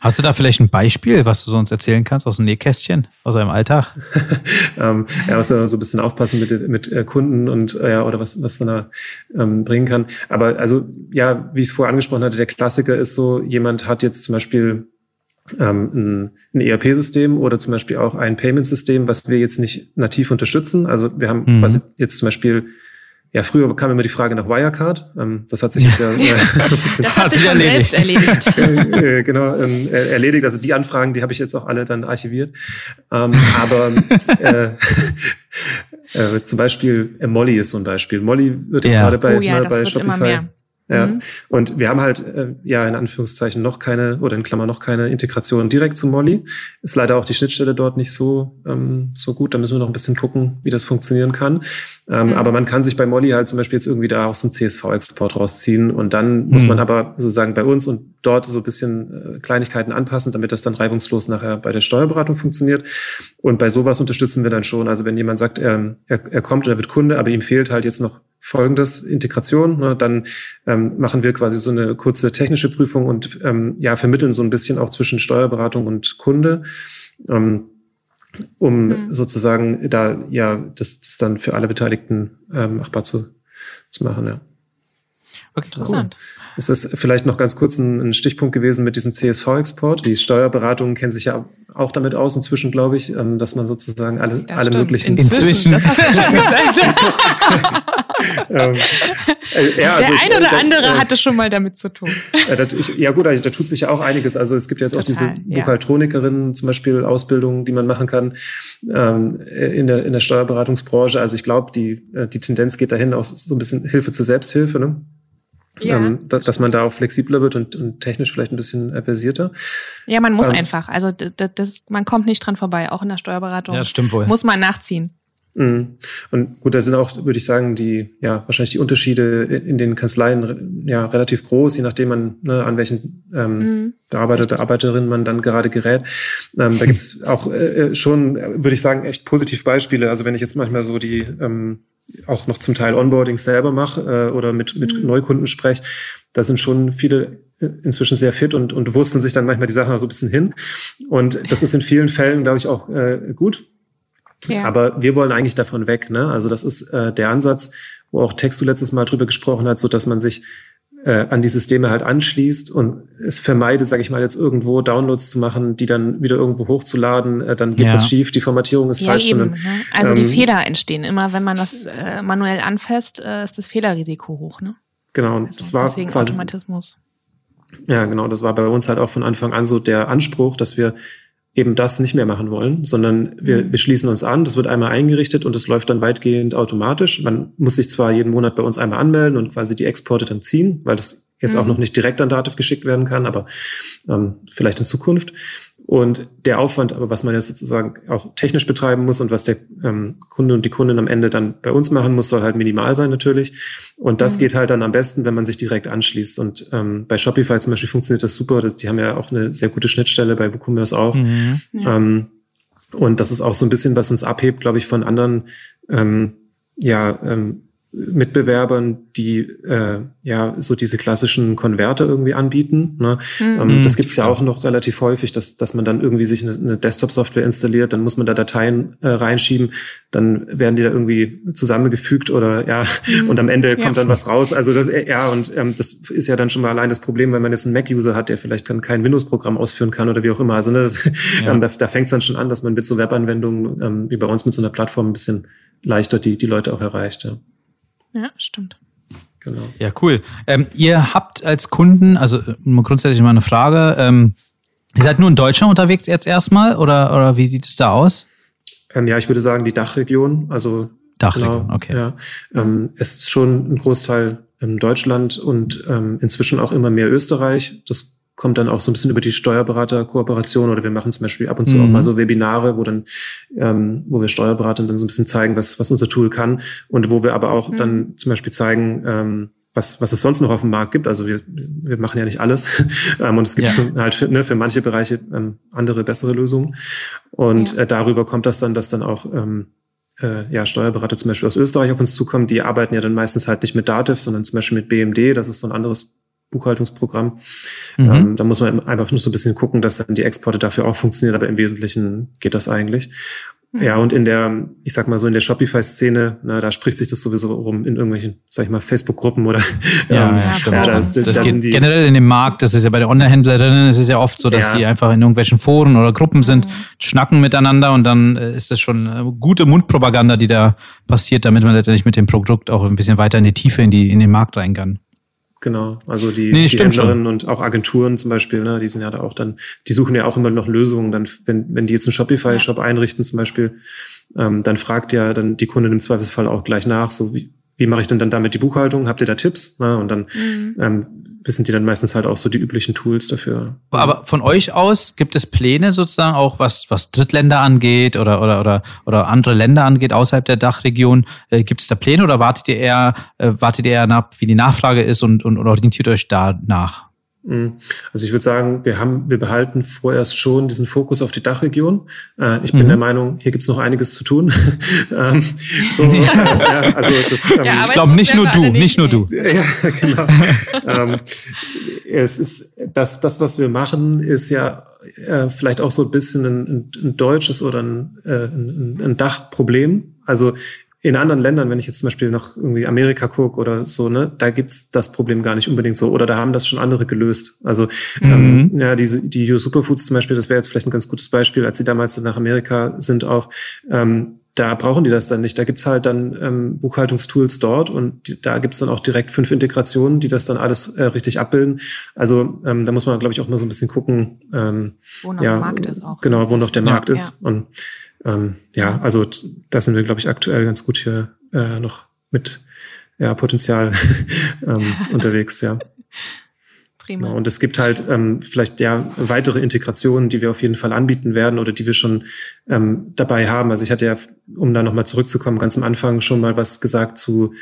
Hast du da vielleicht ein Beispiel, was du sonst erzählen kannst aus dem Nähkästchen, aus eurem Alltag? ähm, ja, muss man so ein bisschen aufpassen mit, mit äh, Kunden und äh, ja, oder was, was man da ähm, bringen kann. Aber also, ja, wie ich es vorher angesprochen hatte, der Klassiker ist so, jemand hat jetzt zum Beispiel ähm, ein, ein ERP-System oder zum Beispiel auch ein Payment-System, was wir jetzt nicht nativ unterstützen. Also wir haben Mhm. quasi jetzt zum Beispiel ja, früher kam immer die Frage nach Wirecard. Ähm, das hat sich jetzt ja äh, ein bisschen Das Hat sich erledigt. selbst erledigt. äh, genau, ähm, äh, erledigt. Also die Anfragen, die habe ich jetzt auch alle dann archiviert. Ähm, aber äh, äh, zum Beispiel äh, Molly ist so ein Beispiel. Molly wird jetzt Ja. gerade bei, oh ja, ne, das bei wird immer Shopify mehr. Ja, mhm. und wir haben halt, äh, ja, in Anführungszeichen noch keine, oder in Klammer noch keine Integration direkt zu Molly. Ist leider auch die Schnittstelle dort nicht so, ähm, so gut. Da müssen wir noch ein bisschen gucken, wie das funktionieren kann. Ähm, mhm. Aber man kann sich bei Molly halt zum Beispiel jetzt irgendwie da auch so einen CSV-Export rausziehen und dann mhm. muss man aber sozusagen bei uns und dort so ein bisschen äh, Kleinigkeiten anpassen, damit das dann reibungslos nachher bei der Steuerberatung funktioniert. Und bei sowas unterstützen wir dann schon. Also wenn jemand sagt, er, er, er kommt oder wird Kunde, aber ihm fehlt halt jetzt noch folgendes Integration. Ne, dann ähm, machen wir quasi so eine kurze technische Prüfung und ähm, ja, vermitteln so ein bisschen auch zwischen Steuerberatung und Kunde. Ähm, um mhm. sozusagen da ja das, das dann für alle Beteiligten ähm, machbar zu, zu machen, ja. Okay, interessant. Cool. Ist das vielleicht noch ganz kurz ein, ein Stichpunkt gewesen mit diesem CSV-Export? Die Steuerberatungen kennen sich ja auch damit aus inzwischen, glaube ich, ähm, dass man sozusagen alle, alle möglichen... Inzwischen. Das hast du schon gesagt. ähm, äh, ja, also Der ein oder ich, andere äh, hatte schon mal damit zu tun. Äh, das, ich, ja gut, also, da tut sich ja auch einiges. Also es gibt jetzt Total, auch diese Buchhaltronikerinnen zum Beispiel Ausbildungen, die man machen kann ähm, in, der, in der Steuerberatungsbranche. Also ich glaube, die, äh, die Tendenz geht dahin, auch so ein bisschen Hilfe zur Selbsthilfe. Ne? Ja, ähm, da, dass man da auch flexibler wird und, und technisch vielleicht ein bisschen versierter. Ja, man muss ähm, einfach. Also das, das, man kommt nicht dran vorbei, auch in der Steuerberatung. Ja, stimmt wohl. Muss man nachziehen. Mhm. Und gut, da sind auch, würde ich sagen, die, ja, wahrscheinlich die Unterschiede in den Kanzleien ja relativ groß, je nachdem man, ne, an welchen ähm, mhm. Bearbeiter, Arbeiterin man dann gerade gerät. Ähm, da gibt's auch äh, schon, würde ich sagen, echt positiv Beispiele. Also wenn ich jetzt manchmal so die ähm, auch noch zum Teil Onboarding selber mache äh, oder mit, mit mhm. Neukunden spreche, da sind schon viele inzwischen sehr fit und, und wursteln sich dann manchmal die Sachen auch so ein bisschen hin. Und das ist in vielen Fällen, glaube ich, auch äh, gut ja. Aber wir wollen eigentlich davon weg. Ne? Also das ist äh, der Ansatz, wo auch Textu letztes Mal drüber gesprochen hat, so dass man sich äh, an die Systeme halt anschließt und es vermeidet, sage ich mal, jetzt irgendwo Downloads zu machen, die dann wieder irgendwo hochzuladen, äh, dann geht ja. was schief, die Formatierung ist ja, falsch. Eben, sondern, ne? Also ähm, die Fehler entstehen immer, wenn man das äh, manuell anfasst, äh, ist das Fehlerrisiko hoch. Ne? Genau, und also das war quasi Automatismus. Ja, genau, das war bei uns halt auch von Anfang an so der Anspruch, dass wir eben das nicht mehr machen wollen, sondern wir, mhm. wir schließen uns an, das wird einmal eingerichtet und es läuft dann weitgehend automatisch. Man muss sich zwar jeden Monat bei uns einmal anmelden und quasi die Exporte dann ziehen, weil das jetzt mhm. auch noch nicht direkt an Dativ geschickt werden kann, aber ähm, vielleicht in Zukunft. Und der Aufwand, aber was man jetzt sozusagen auch technisch betreiben muss und was der ähm, Kunde und die Kundin am Ende dann bei uns machen muss, soll halt minimal sein natürlich. Und das mhm. geht halt dann am besten, wenn man sich direkt anschließt. Und ähm, bei Shopify zum Beispiel funktioniert das super. Die haben ja auch eine sehr gute Schnittstelle, bei WooCommerce auch. Mhm. Ja. Ähm, und das ist auch so ein bisschen, was uns abhebt, glaube ich, von anderen ähm, ja, ähm, Mitbewerbern, die äh, ja so diese klassischen Konverter irgendwie anbieten. Ne? Mhm. Ähm, das gibt's ja auch noch relativ häufig, dass, dass man dann irgendwie sich eine, eine Desktop-Software installiert, dann muss man da Dateien äh, reinschieben, dann werden die da irgendwie zusammengefügt oder ja, mhm. und am Ende kommt ja. dann was raus. Also das, ja, und ähm, das ist ja dann schon mal allein das Problem, wenn man jetzt einen Mac-User hat, der vielleicht dann kein Windows-Programm ausführen kann oder wie auch immer. Also ne, das, ja. ähm, da, da fängt es dann schon an, dass man mit so Webanwendungen ähm, wie bei uns mit so einer Plattform ein bisschen leichter die, die Leute auch erreicht. Ja. Ja, stimmt. Genau. Ja, cool. Ähm, ihr habt als Kunden, also äh, grundsätzlich mal eine Frage, ähm, ihr seid nur in Deutschland unterwegs jetzt erstmal oder, oder wie sieht es da aus? Ähm, ja, ich würde sagen die Dachregion, also Dachregion, genau, okay. Ja, ähm, es ist schon ein Großteil in Deutschland und ähm, inzwischen auch immer mehr Österreich. Das kommt dann auch so ein bisschen über die Steuerberater-Kooperation oder wir machen zum Beispiel ab und zu mhm. auch mal so Webinare, wo dann, ähm, wo wir Steuerberatern dann so ein bisschen zeigen, was, was unser Tool kann und wo wir aber auch mhm. dann zum Beispiel zeigen, ähm, was, was es sonst noch auf dem Markt gibt. Also wir, wir machen ja nicht alles. ähm, und es gibt ja. halt für, ne, für manche Bereiche ähm, andere, bessere Lösungen. Und ja. äh, darüber kommt das dann, dass dann auch ähm, äh, ja, Steuerberater zum Beispiel aus Österreich auf uns zukommen. Die arbeiten ja dann meistens halt nicht mit Dativ, sondern zum Beispiel mit BMD. Das ist so ein anderes Buchhaltungsprogramm. Mhm. Ähm, da muss man einfach nur so ein bisschen gucken, dass dann die Exporte dafür auch funktionieren, aber im Wesentlichen geht das eigentlich. Mhm. Ja, und in der, ich sag mal so in der Shopify-Szene, na, da spricht sich das sowieso rum in irgendwelchen, sag ich mal, Facebook-Gruppen oder ja, ähm, ja, stimmt. Ja, da, das da geht generell in dem Markt, das ist ja bei den Online-Händlerinnen, es ist ja oft so, dass ja. die einfach in irgendwelchen Foren oder Gruppen sind, mhm. schnacken miteinander und dann äh, ist das schon äh, gute Mundpropaganda, die da passiert, damit man letztendlich mit dem Produkt auch ein bisschen weiter in die Tiefe in die in den Markt rein kann. Genau, also die, nee, die Händlerinnen und auch Agenturen zum Beispiel, ne, die sind ja da auch dann, die suchen ja auch immer noch Lösungen. Dann, wenn, wenn die jetzt einen Shopify-Shop einrichten zum Beispiel, ähm, dann fragt ja dann die Kundin im Zweifelsfall auch gleich nach, so wie, wie mache ich denn dann damit die Buchhaltung? Habt ihr da Tipps? Na, und dann mhm. ähm, wissen die dann meistens halt auch so die üblichen Tools dafür. Aber von euch aus gibt es Pläne sozusagen auch, was, was Drittländer angeht oder, oder, oder, oder andere Länder angeht außerhalb der Dachregion? Äh, gibt es da Pläne oder wartet ihr eher, äh, wartet ihr eher nach, wie die Nachfrage ist und, und, und orientiert euch da nach? Mhm. Also ich würde sagen, wir haben, wir behalten vorerst schon diesen Fokus auf die Dachregion. Äh, ich bin mhm. der Meinung, hier gibt es noch einiges zu tun. ähm, so, äh, ja, also das, ähm, ja, ich glaube nicht nur du, nicht, nur du. Ja, genau. ähm, es ist das, das, was wir machen, ist ja äh, vielleicht auch so ein bisschen ein, ein, ein deutsches oder ein, äh, ein, ein Dachproblem. Also in anderen Ländern, wenn ich jetzt zum Beispiel nach irgendwie Amerika gucke oder so, ne, da gibt's das Problem gar nicht unbedingt so. Oder da haben das schon andere gelöst. Also mhm. ähm, ja, diese die US Superfoods zum Beispiel, das wäre jetzt vielleicht ein ganz gutes Beispiel, als sie damals nach Amerika sind auch. Ähm, da brauchen die das dann nicht. Da gibt's halt dann ähm, Buchhaltungstools dort und die, da gibt's dann auch direkt fünf Integrationen, die das dann alles äh, richtig abbilden. Also ähm, da muss man, glaube ich, auch mal so ein bisschen gucken. Ähm, wo noch ja, der Markt ist auch. Genau, wo noch der ja, Markt ist. Ja. Und ähm, ja, also da sind wir, glaube ich, aktuell ganz gut hier äh, noch mit ja, Potenzial ähm, unterwegs, ja. Prima. und es gibt halt ähm, vielleicht ja weitere Integrationen, die wir auf jeden Fall anbieten werden oder die wir schon ähm, dabei haben. Also ich hatte ja, um da nochmal zurückzukommen, ganz am Anfang schon mal was gesagt zu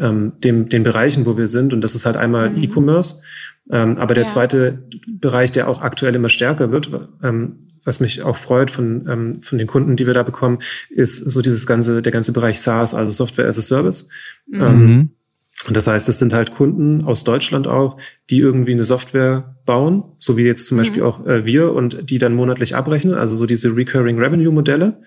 ähm, dem, den Bereichen, wo wir sind. Und das ist halt einmal mhm. E-Commerce. Ähm, aber der ja. zweite Bereich, der auch aktuell immer stärker wird, ähm, was mich auch freut von, ähm, von den Kunden, die wir da bekommen, ist so dieses ganze, der ganze Bereich SaaS, also Software as a Service. Mhm. Ähm, und das heißt, das sind halt Kunden aus Deutschland auch, die irgendwie eine Software bauen, so wie jetzt zum mhm. Beispiel auch äh, wir und die dann monatlich abrechnen, also so diese Recurring Revenue Modelle,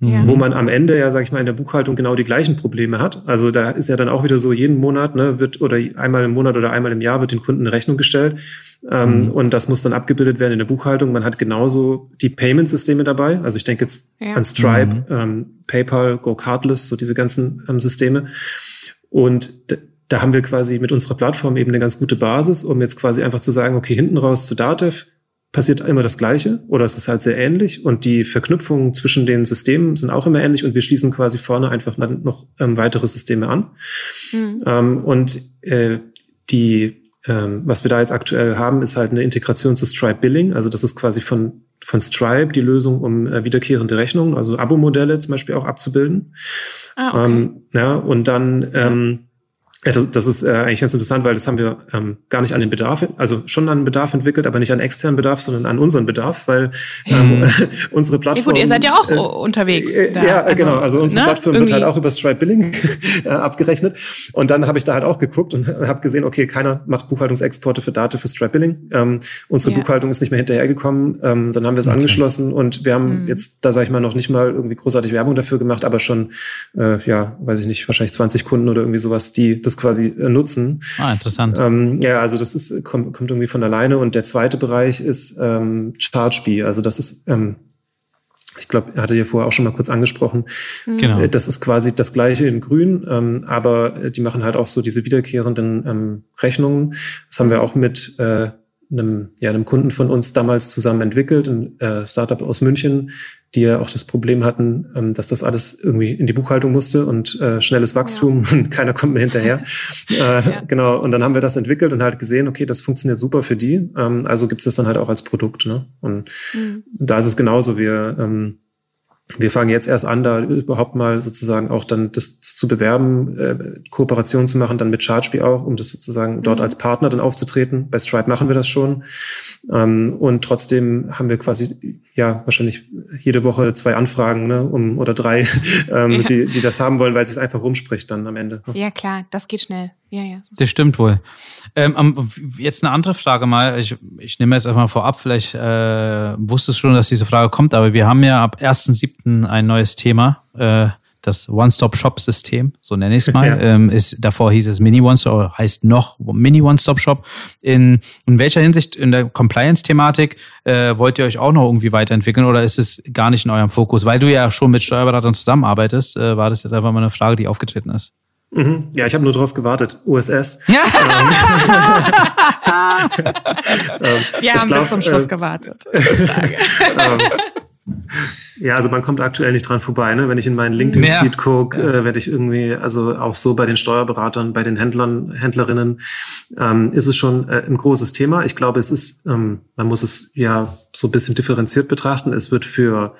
ja. wo man am Ende ja, sag ich mal, in der Buchhaltung genau die gleichen Probleme hat. Also da ist ja dann auch wieder so, jeden Monat ne, wird oder einmal im Monat oder einmal im Jahr wird den Kunden eine Rechnung gestellt. Ähm, mhm. Und das muss dann abgebildet werden in der Buchhaltung. Man hat genauso die Payment-Systeme dabei. Also ich denke jetzt ja. an Stripe, mhm. ähm, PayPal, Go Cardless, so diese ganzen ähm, Systeme. Und da haben wir quasi mit unserer Plattform eben eine ganz gute Basis, um jetzt quasi einfach zu sagen, okay, hinten raus zu Datev passiert immer das Gleiche oder es ist halt sehr ähnlich und die Verknüpfungen zwischen den Systemen sind auch immer ähnlich und wir schließen quasi vorne einfach noch ähm, weitere Systeme an. Mhm. Ähm, und äh, die ähm, was wir da jetzt aktuell haben, ist halt eine Integration zu Stripe Billing. Also das ist quasi von, von Stripe die Lösung, um äh, wiederkehrende Rechnungen, also Abo-Modelle zum Beispiel auch abzubilden. Ah, okay. Ähm, ja, und dann ähm, ja, das, das ist äh, eigentlich ganz interessant, weil das haben wir ähm, gar nicht an den Bedarf, also schon an den Bedarf entwickelt, aber nicht an externen Bedarf, sondern an unseren Bedarf, weil ähm, hm. unsere Plattform. Ja, gut, ihr seid ja auch äh, unterwegs. Äh. Ja, also, genau. Also unsere ne? Plattform Irgendwie. wird halt auch über Stripe Billing äh, abgerechnet. Und dann habe ich da halt auch geguckt und habe gesehen, okay, keiner macht Buchhaltungsexporte für Daten für Stripe Billing. Ähm, unsere ja. Buchhaltung ist nicht mehr hinterhergekommen. Ähm, dann haben wir es okay. angeschlossen und wir haben mhm. jetzt, da sage ich mal, noch nicht mal irgendwie großartig Werbung dafür gemacht, aber schon, äh, ja, weiß ich nicht, wahrscheinlich 20 Kunden oder irgendwie sowas, die das quasi äh, nutzen. Ah, interessant. Ähm, ja, also das ist, kommt, kommt irgendwie von alleine. Und der zweite Bereich ist ähm, ChargeBee. Also das ist, ähm, ich glaube, er hatte ja vorher auch schon mal kurz angesprochen. Mhm. Genau. Äh, das ist quasi das gleiche in Grün, ähm, aber die machen halt auch so diese wiederkehrenden ähm, Rechnungen. Das haben wir auch mit äh, einem, ja, einem Kunden von uns damals zusammen entwickelt, ein äh, Startup aus München, die ja auch das Problem hatten, ähm, dass das alles irgendwie in die Buchhaltung musste und äh, schnelles Wachstum ja. und keiner kommt mehr hinterher. äh, ja. Genau, und dann haben wir das entwickelt und halt gesehen, okay, das funktioniert super für die. Ähm, also gibt's das dann halt auch als Produkt. Ne? Und mhm. da ist es genauso. Wir ähm, wir fangen jetzt erst an, da überhaupt mal sozusagen auch dann das, das zu bewerben, äh, Kooperation zu machen, dann mit ChargeBee auch, um das sozusagen mhm. dort als Partner dann aufzutreten. Bei Stripe machen wir das schon. Ähm, und trotzdem haben wir quasi, ja, wahrscheinlich jede Woche zwei Anfragen, ne, um, oder drei, ähm, ja. die, die das haben wollen, weil es sich einfach rumspricht dann am Ende. Ja, klar, das geht schnell. Ja, ja. Das stimmt wohl. Ähm, jetzt eine andere Frage mal. Ich, ich nehme jetzt erstmal vorab, vielleicht äh, wusstest du schon, dass diese Frage kommt, aber wir haben ja ab 1.7. ein neues Thema. Äh, das One-Stop-Shop-System, so nenne ich es mal, ja. ähm, ist, davor hieß es Mini One-Stop, heißt noch Mini One-Stop-Shop. In, in welcher Hinsicht in der Compliance-Thematik äh, wollt ihr euch auch noch irgendwie weiterentwickeln oder ist es gar nicht in eurem Fokus? Weil du ja schon mit Steuerberatern zusammenarbeitest, äh, war das jetzt einfach mal eine Frage, die aufgetreten ist. Mhm. Ja, ich habe nur drauf gewartet. USS. Ähm, Wir haben glaub, bis zum Schluss äh, gewartet. ähm, Ja, also man kommt aktuell nicht dran vorbei. Ne? Wenn ich in meinen LinkedIn-Feed gucke, äh, werde ich irgendwie, also auch so bei den Steuerberatern, bei den Händlern, Händlerinnen, ähm, ist es schon äh, ein großes Thema. Ich glaube, es ist, ähm, man muss es ja so ein bisschen differenziert betrachten. Es wird für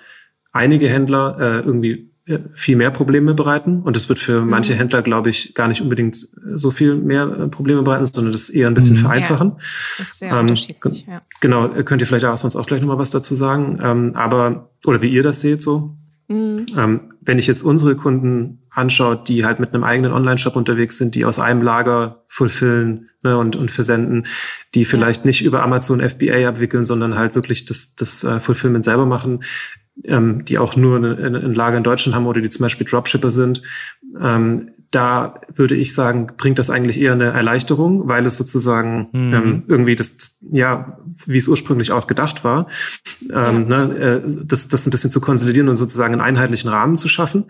einige Händler äh, irgendwie viel mehr Probleme bereiten und es wird für mhm. manche Händler, glaube ich, gar nicht unbedingt so viel mehr äh, Probleme bereiten, sondern das eher ein bisschen mhm. vereinfachen. Ja, das ist sehr ähm, unterschiedlich, ja. Genau, könnt ihr vielleicht auch sonst auch gleich nochmal was dazu sagen. Ähm, aber, oder wie ihr das seht so. Mhm. Ähm, wenn ich jetzt unsere Kunden anschaue, die halt mit einem eigenen Online-Shop unterwegs sind, die aus einem Lager fulfillen ne, und, und versenden, die vielleicht ja. nicht über Amazon FBA abwickeln, sondern halt wirklich das, das uh, Fulfillment selber machen, ähm, die auch nur ein, ein Lager in Deutschland haben oder die zum Beispiel Dropshipper sind, ähm, da würde ich sagen, bringt das eigentlich eher eine Erleichterung, weil es sozusagen mhm. ähm, irgendwie das, ja, wie es ursprünglich auch gedacht war, ähm, ne, äh, das, das ein bisschen zu konsolidieren und sozusagen einen einheitlichen Rahmen zu schaffen.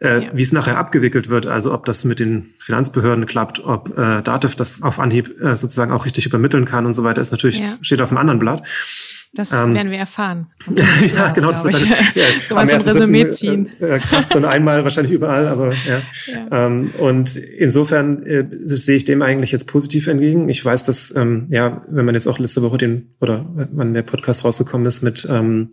Äh, ja. Wie es nachher abgewickelt wird, also ob das mit den Finanzbehörden klappt, ob äh, Dativ das auf Anhieb äh, sozusagen auch richtig übermitteln kann und so weiter, ist natürlich, ja. steht auf einem anderen Blatt. Das ähm, werden wir erfahren. ja, genau. Das wird dann, ja, so ein Resümee ziehen. Äh, äh, dann einmal wahrscheinlich überall, aber ja. ja. Ähm, und insofern äh, sehe ich dem eigentlich jetzt positiv entgegen. Ich weiß, dass, ähm, ja, wenn man jetzt auch letzte Woche den, oder wann der Podcast rausgekommen ist mit, ähm,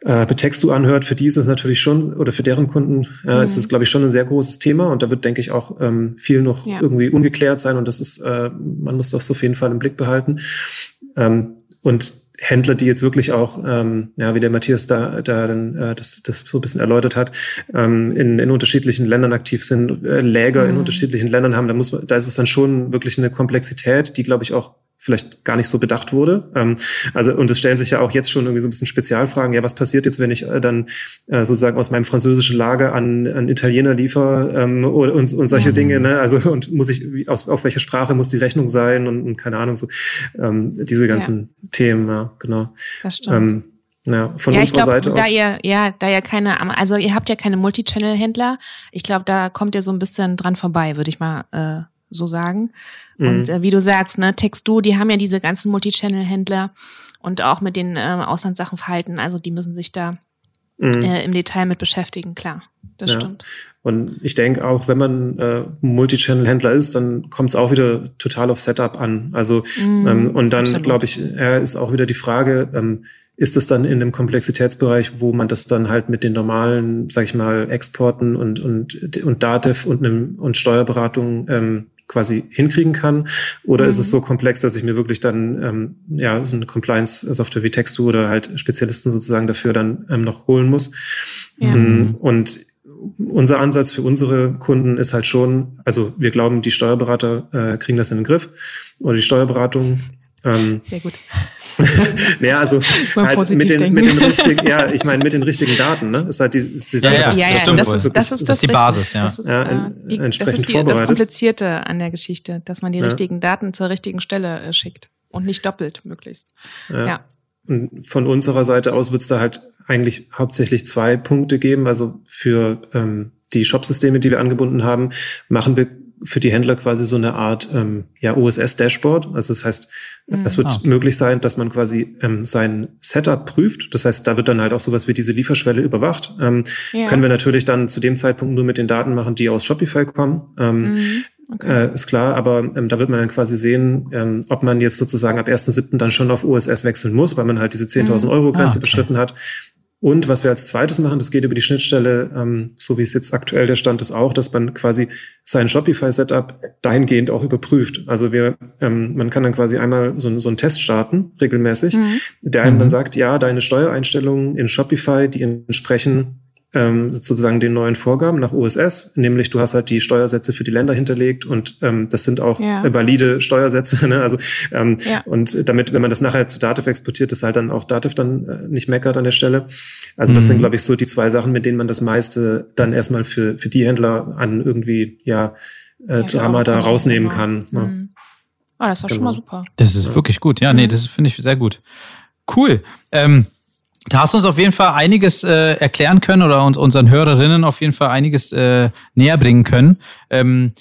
äh, Betextu anhört, für die ist es natürlich schon, oder für deren Kunden äh, mhm. ist es, glaube ich, schon ein sehr großes Thema und da wird, denke ich, auch ähm, viel noch ja. irgendwie ungeklärt sein und das ist, äh, man muss das auf jeden Fall im Blick behalten. Ähm, und Händler, die jetzt wirklich auch, ähm, ja, wie der Matthias da, da dann äh, das, das so ein bisschen erläutert hat, ähm, in, in unterschiedlichen Ländern aktiv sind, äh, Läger mhm. in unterschiedlichen Ländern haben, da muss man, da ist es dann schon wirklich eine Komplexität, die, glaube ich, auch vielleicht gar nicht so bedacht wurde. Ähm, also und es stellen sich ja auch jetzt schon irgendwie so ein bisschen Spezialfragen. Ja, was passiert jetzt, wenn ich äh, dann äh, sozusagen aus meinem französischen Lager an, an Italiener liefere ähm, und, und solche mhm. Dinge. Ne? Also und muss ich aus, auf welche Sprache muss die Rechnung sein und, und keine Ahnung so ähm, diese ganzen ja. Themen. Ja, genau. Das stimmt. Ähm, ja, von ja, unserer glaub, Seite da aus. Ihr, ja, da ihr keine, also ihr habt ja keine Multichannel-Händler. Ich glaube, da kommt ihr so ein bisschen dran vorbei, würde ich mal äh, so sagen. Mhm. Und äh, wie du sagst, ne, Textu, die haben ja diese ganzen Multichannel-Händler und auch mit den äh, Auslandssachen verhalten. Also die müssen sich da mhm. äh, im Detail mit beschäftigen, klar. Das ja. stimmt. Und ich denke auch, wenn man äh, Multichannel-Händler ist, dann kommt es auch wieder total auf Setup an. Also mhm, ähm, und dann glaube ich, äh, ist auch wieder die Frage, ähm, ist es dann in einem Komplexitätsbereich, wo man das dann halt mit den normalen, sag ich mal, Exporten und und und Dativ und einem und Steuerberatung ähm, quasi hinkriegen kann? Oder mhm. ist es mhm. so komplex, dass ich mir wirklich dann ähm, ja so eine Compliance-Software wie Textu oder halt Spezialisten sozusagen dafür dann ähm, noch holen muss? Ja. Mm, und unser Ansatz für unsere Kunden ist halt schon, also wir glauben, die Steuerberater äh, kriegen das in den Griff oder die Steuerberatung. Ähm, Sehr gut. naja, also halt mit den, mit den richtigen, ja, ich meine mit den richtigen Daten, ne? Ist halt die, ist die Sache, ja, ja, ja, ja, das, ist, das, ist, das ist die Basis, ja. Das ist, ja, in, äh, die, das, ist die, das Komplizierte an der Geschichte, dass man die richtigen Daten zur richtigen Stelle äh, schickt und nicht doppelt möglichst. Ja. Und von unserer Seite aus wird es da halt eigentlich hauptsächlich zwei Punkte geben. Also für ähm, die Shopsysteme, die wir angebunden haben, machen wir für die Händler quasi so eine Art ähm, ja, OSS-Dashboard. Also das heißt, mhm. es wird ah. möglich sein, dass man quasi ähm, sein Setup prüft. Das heißt, da wird dann halt auch sowas wie diese Lieferschwelle überwacht. Ähm, ja. Können wir natürlich dann zu dem Zeitpunkt nur mit den Daten machen, die aus Shopify kommen. Ähm, mhm. Okay. Äh, ist klar, aber ähm, da wird man dann quasi sehen, ähm, ob man jetzt sozusagen ab 1.7. dann schon auf OSS wechseln muss, weil man halt diese 10.000 mhm. Euro Grenze ah, okay. überschritten hat. Und was wir als zweites machen, das geht über die Schnittstelle, ähm, so wie es jetzt aktuell der Stand ist auch, dass man quasi sein Shopify-Setup dahingehend auch überprüft. Also wir, ähm, man kann dann quasi einmal so, so einen Test starten, regelmäßig, mhm. der einem mhm. dann sagt, ja, deine Steuereinstellungen in Shopify, die entsprechen ähm, sozusagen den neuen Vorgaben nach USS, nämlich du hast halt die Steuersätze für die Länder hinterlegt und ähm, das sind auch ja. valide Steuersätze. Ne? Also ähm, ja. und damit, wenn man das nachher zu Dativ exportiert, ist halt dann auch Dativ dann äh, nicht meckert an der Stelle. Also das mhm. sind, glaube ich, so die zwei Sachen, mit denen man das meiste dann erstmal für für die Händler an irgendwie ja, äh, ja Drama da rausnehmen kann. Mhm. Ja. Ah, das ist doch genau. schon mal genau. super. Das ist wirklich gut. Ja, nee, mhm. das finde ich sehr gut. Cool. Ähm, da hast du uns auf jeden Fall einiges äh, erklären können oder uns, unseren Hörerinnen auf jeden Fall einiges äh, näher bringen können. Ähm,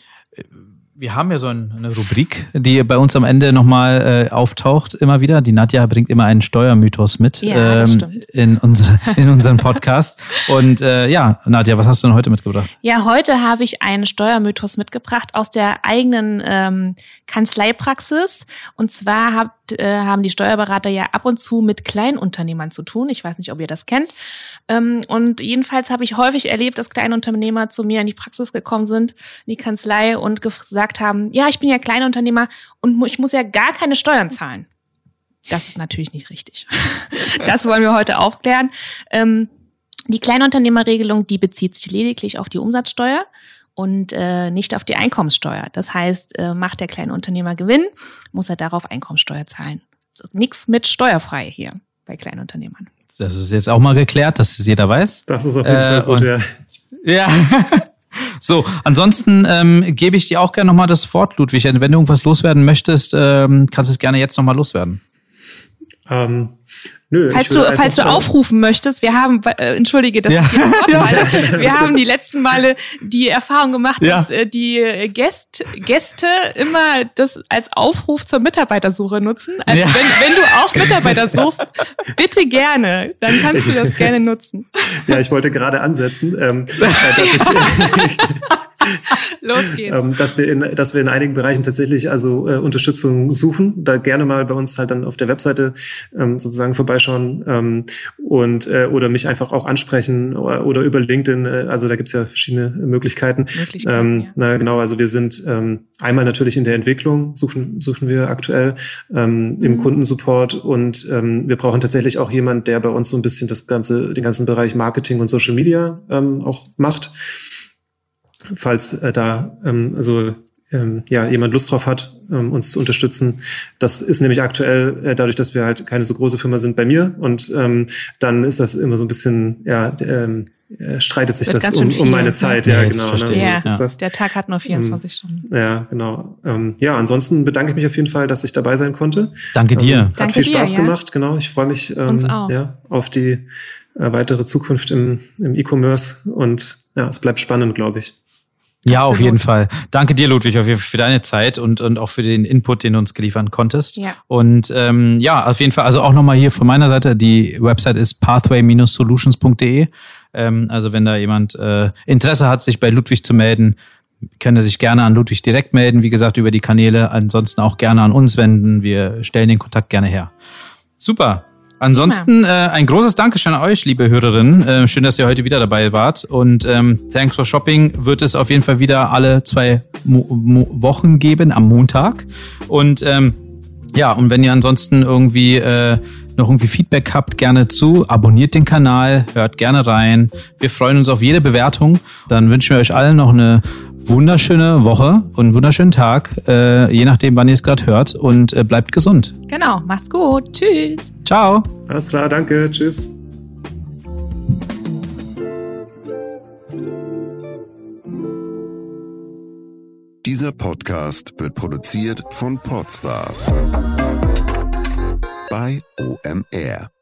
wir haben ja so eine Rubrik, die bei uns am Ende nochmal äh, auftaucht, immer wieder. Die Nadja bringt immer einen Steuermythos mit ja, ähm, in, unsere, in unseren Podcast. Und äh, ja, Nadja, was hast du denn heute mitgebracht? Ja, heute habe ich einen Steuermythos mitgebracht aus der eigenen ähm, Kanzleipraxis. Und zwar habt, äh, haben die Steuerberater ja ab und zu mit Kleinunternehmern zu tun. Ich weiß nicht, ob ihr das kennt. Ähm, und jedenfalls habe ich häufig erlebt, dass Kleinunternehmer zu mir in die Praxis gekommen sind, in die Kanzlei und gesagt haben, ja, ich bin ja Kleinunternehmer und ich muss ja gar keine Steuern zahlen. Das ist natürlich nicht richtig. Das wollen wir heute aufklären. Ähm, die Kleinunternehmerregelung, die bezieht sich lediglich auf die Umsatzsteuer und äh, nicht auf die Einkommenssteuer. Das heißt, äh, macht der Kleinunternehmer Gewinn, muss er darauf Einkommenssteuer zahlen. Also nichts mit steuerfrei hier bei Kleinunternehmern. Das ist jetzt auch mal geklärt, dass es jeder weiß. Das ist auf jeden äh, Fall gut, ja. Ja. So, ansonsten ähm, gebe ich dir auch gerne nochmal das Wort, Ludwig. Wenn du irgendwas loswerden möchtest, ähm, kannst du es gerne jetzt nochmal loswerden. Ähm, Nö, falls du, falls du aufrufen möchtest, wir haben, äh, entschuldige, dass ja. ich dir ja. wir haben die letzten Male die Erfahrung gemacht, ja. dass äh, die Gäst, Gäste immer das als Aufruf zur Mitarbeitersuche nutzen. Also ja. wenn, wenn du auch Mitarbeiter suchst, bitte gerne, dann kannst du das gerne nutzen. Ja, ich wollte gerade ansetzen, ähm, äh, dass ich Los geht's. Ähm, dass, wir in, dass wir in einigen Bereichen tatsächlich also äh, Unterstützung suchen. Da gerne mal bei uns halt dann auf der Webseite ähm, sozusagen vorbeischauen ähm, und äh, oder mich einfach auch ansprechen oder, oder über LinkedIn. Äh, also da gibt's ja verschiedene Möglichkeiten. Möglichkeiten ähm, ja. Na genau, also wir sind ähm, einmal natürlich in der Entwicklung, suchen, suchen wir aktuell ähm, im mhm. Kundensupport und ähm, wir brauchen tatsächlich auch jemand, der bei uns so ein bisschen das ganze, den ganzen Bereich Marketing und Social Media ähm, auch macht falls äh, da ähm, also ähm, ja jemand Lust drauf hat, ähm, uns zu unterstützen. Das ist nämlich aktuell äh, dadurch, dass wir halt keine so große Firma sind bei mir und ähm, dann ist das immer so ein bisschen ja ähm, äh, streitet sich Wird das um, um meine Zeit. Ja, ja genau. Ne? Also, ja, ist das. Der Tag hat nur 24 ähm, Stunden. Ja, genau. Ähm, ja, ansonsten bedanke ich mich auf jeden Fall, dass ich dabei sein konnte. Danke dir. Ähm, hat Danke viel dir, Spaß ja. gemacht. Genau. Ich freue mich ähm, ja, auf die äh, weitere Zukunft im, im E-Commerce und ja, es bleibt spannend, glaube ich. Ja, Absolut. auf jeden Fall. Danke dir, Ludwig, für deine Zeit und, und auch für den Input, den du uns geliefern konntest. Ja. Und ähm, ja, auf jeden Fall, also auch nochmal hier von meiner Seite, die Website ist pathway-solutions.de. Ähm, also wenn da jemand äh, Interesse hat, sich bei Ludwig zu melden, kann er sich gerne an Ludwig direkt melden, wie gesagt, über die Kanäle. Ansonsten auch gerne an uns wenden. Wir stellen den Kontakt gerne her. Super. Ansonsten äh, ein großes Dankeschön an euch, liebe Hörerinnen. Äh, schön, dass ihr heute wieder dabei wart. Und ähm, Thanks for Shopping wird es auf jeden Fall wieder alle zwei Mo Mo Wochen geben, am Montag. Und ähm, ja, und wenn ihr ansonsten irgendwie äh, noch irgendwie Feedback habt, gerne zu. Abonniert den Kanal, hört gerne rein. Wir freuen uns auf jede Bewertung. Dann wünschen wir euch allen noch eine wunderschöne Woche und einen wunderschönen Tag, äh, je nachdem, wann ihr es gerade hört. Und äh, bleibt gesund. Genau, macht's gut. Tschüss. Ciao. Alles klar, danke. Tschüss. Dieser Podcast wird produziert von Podstars bei OMR.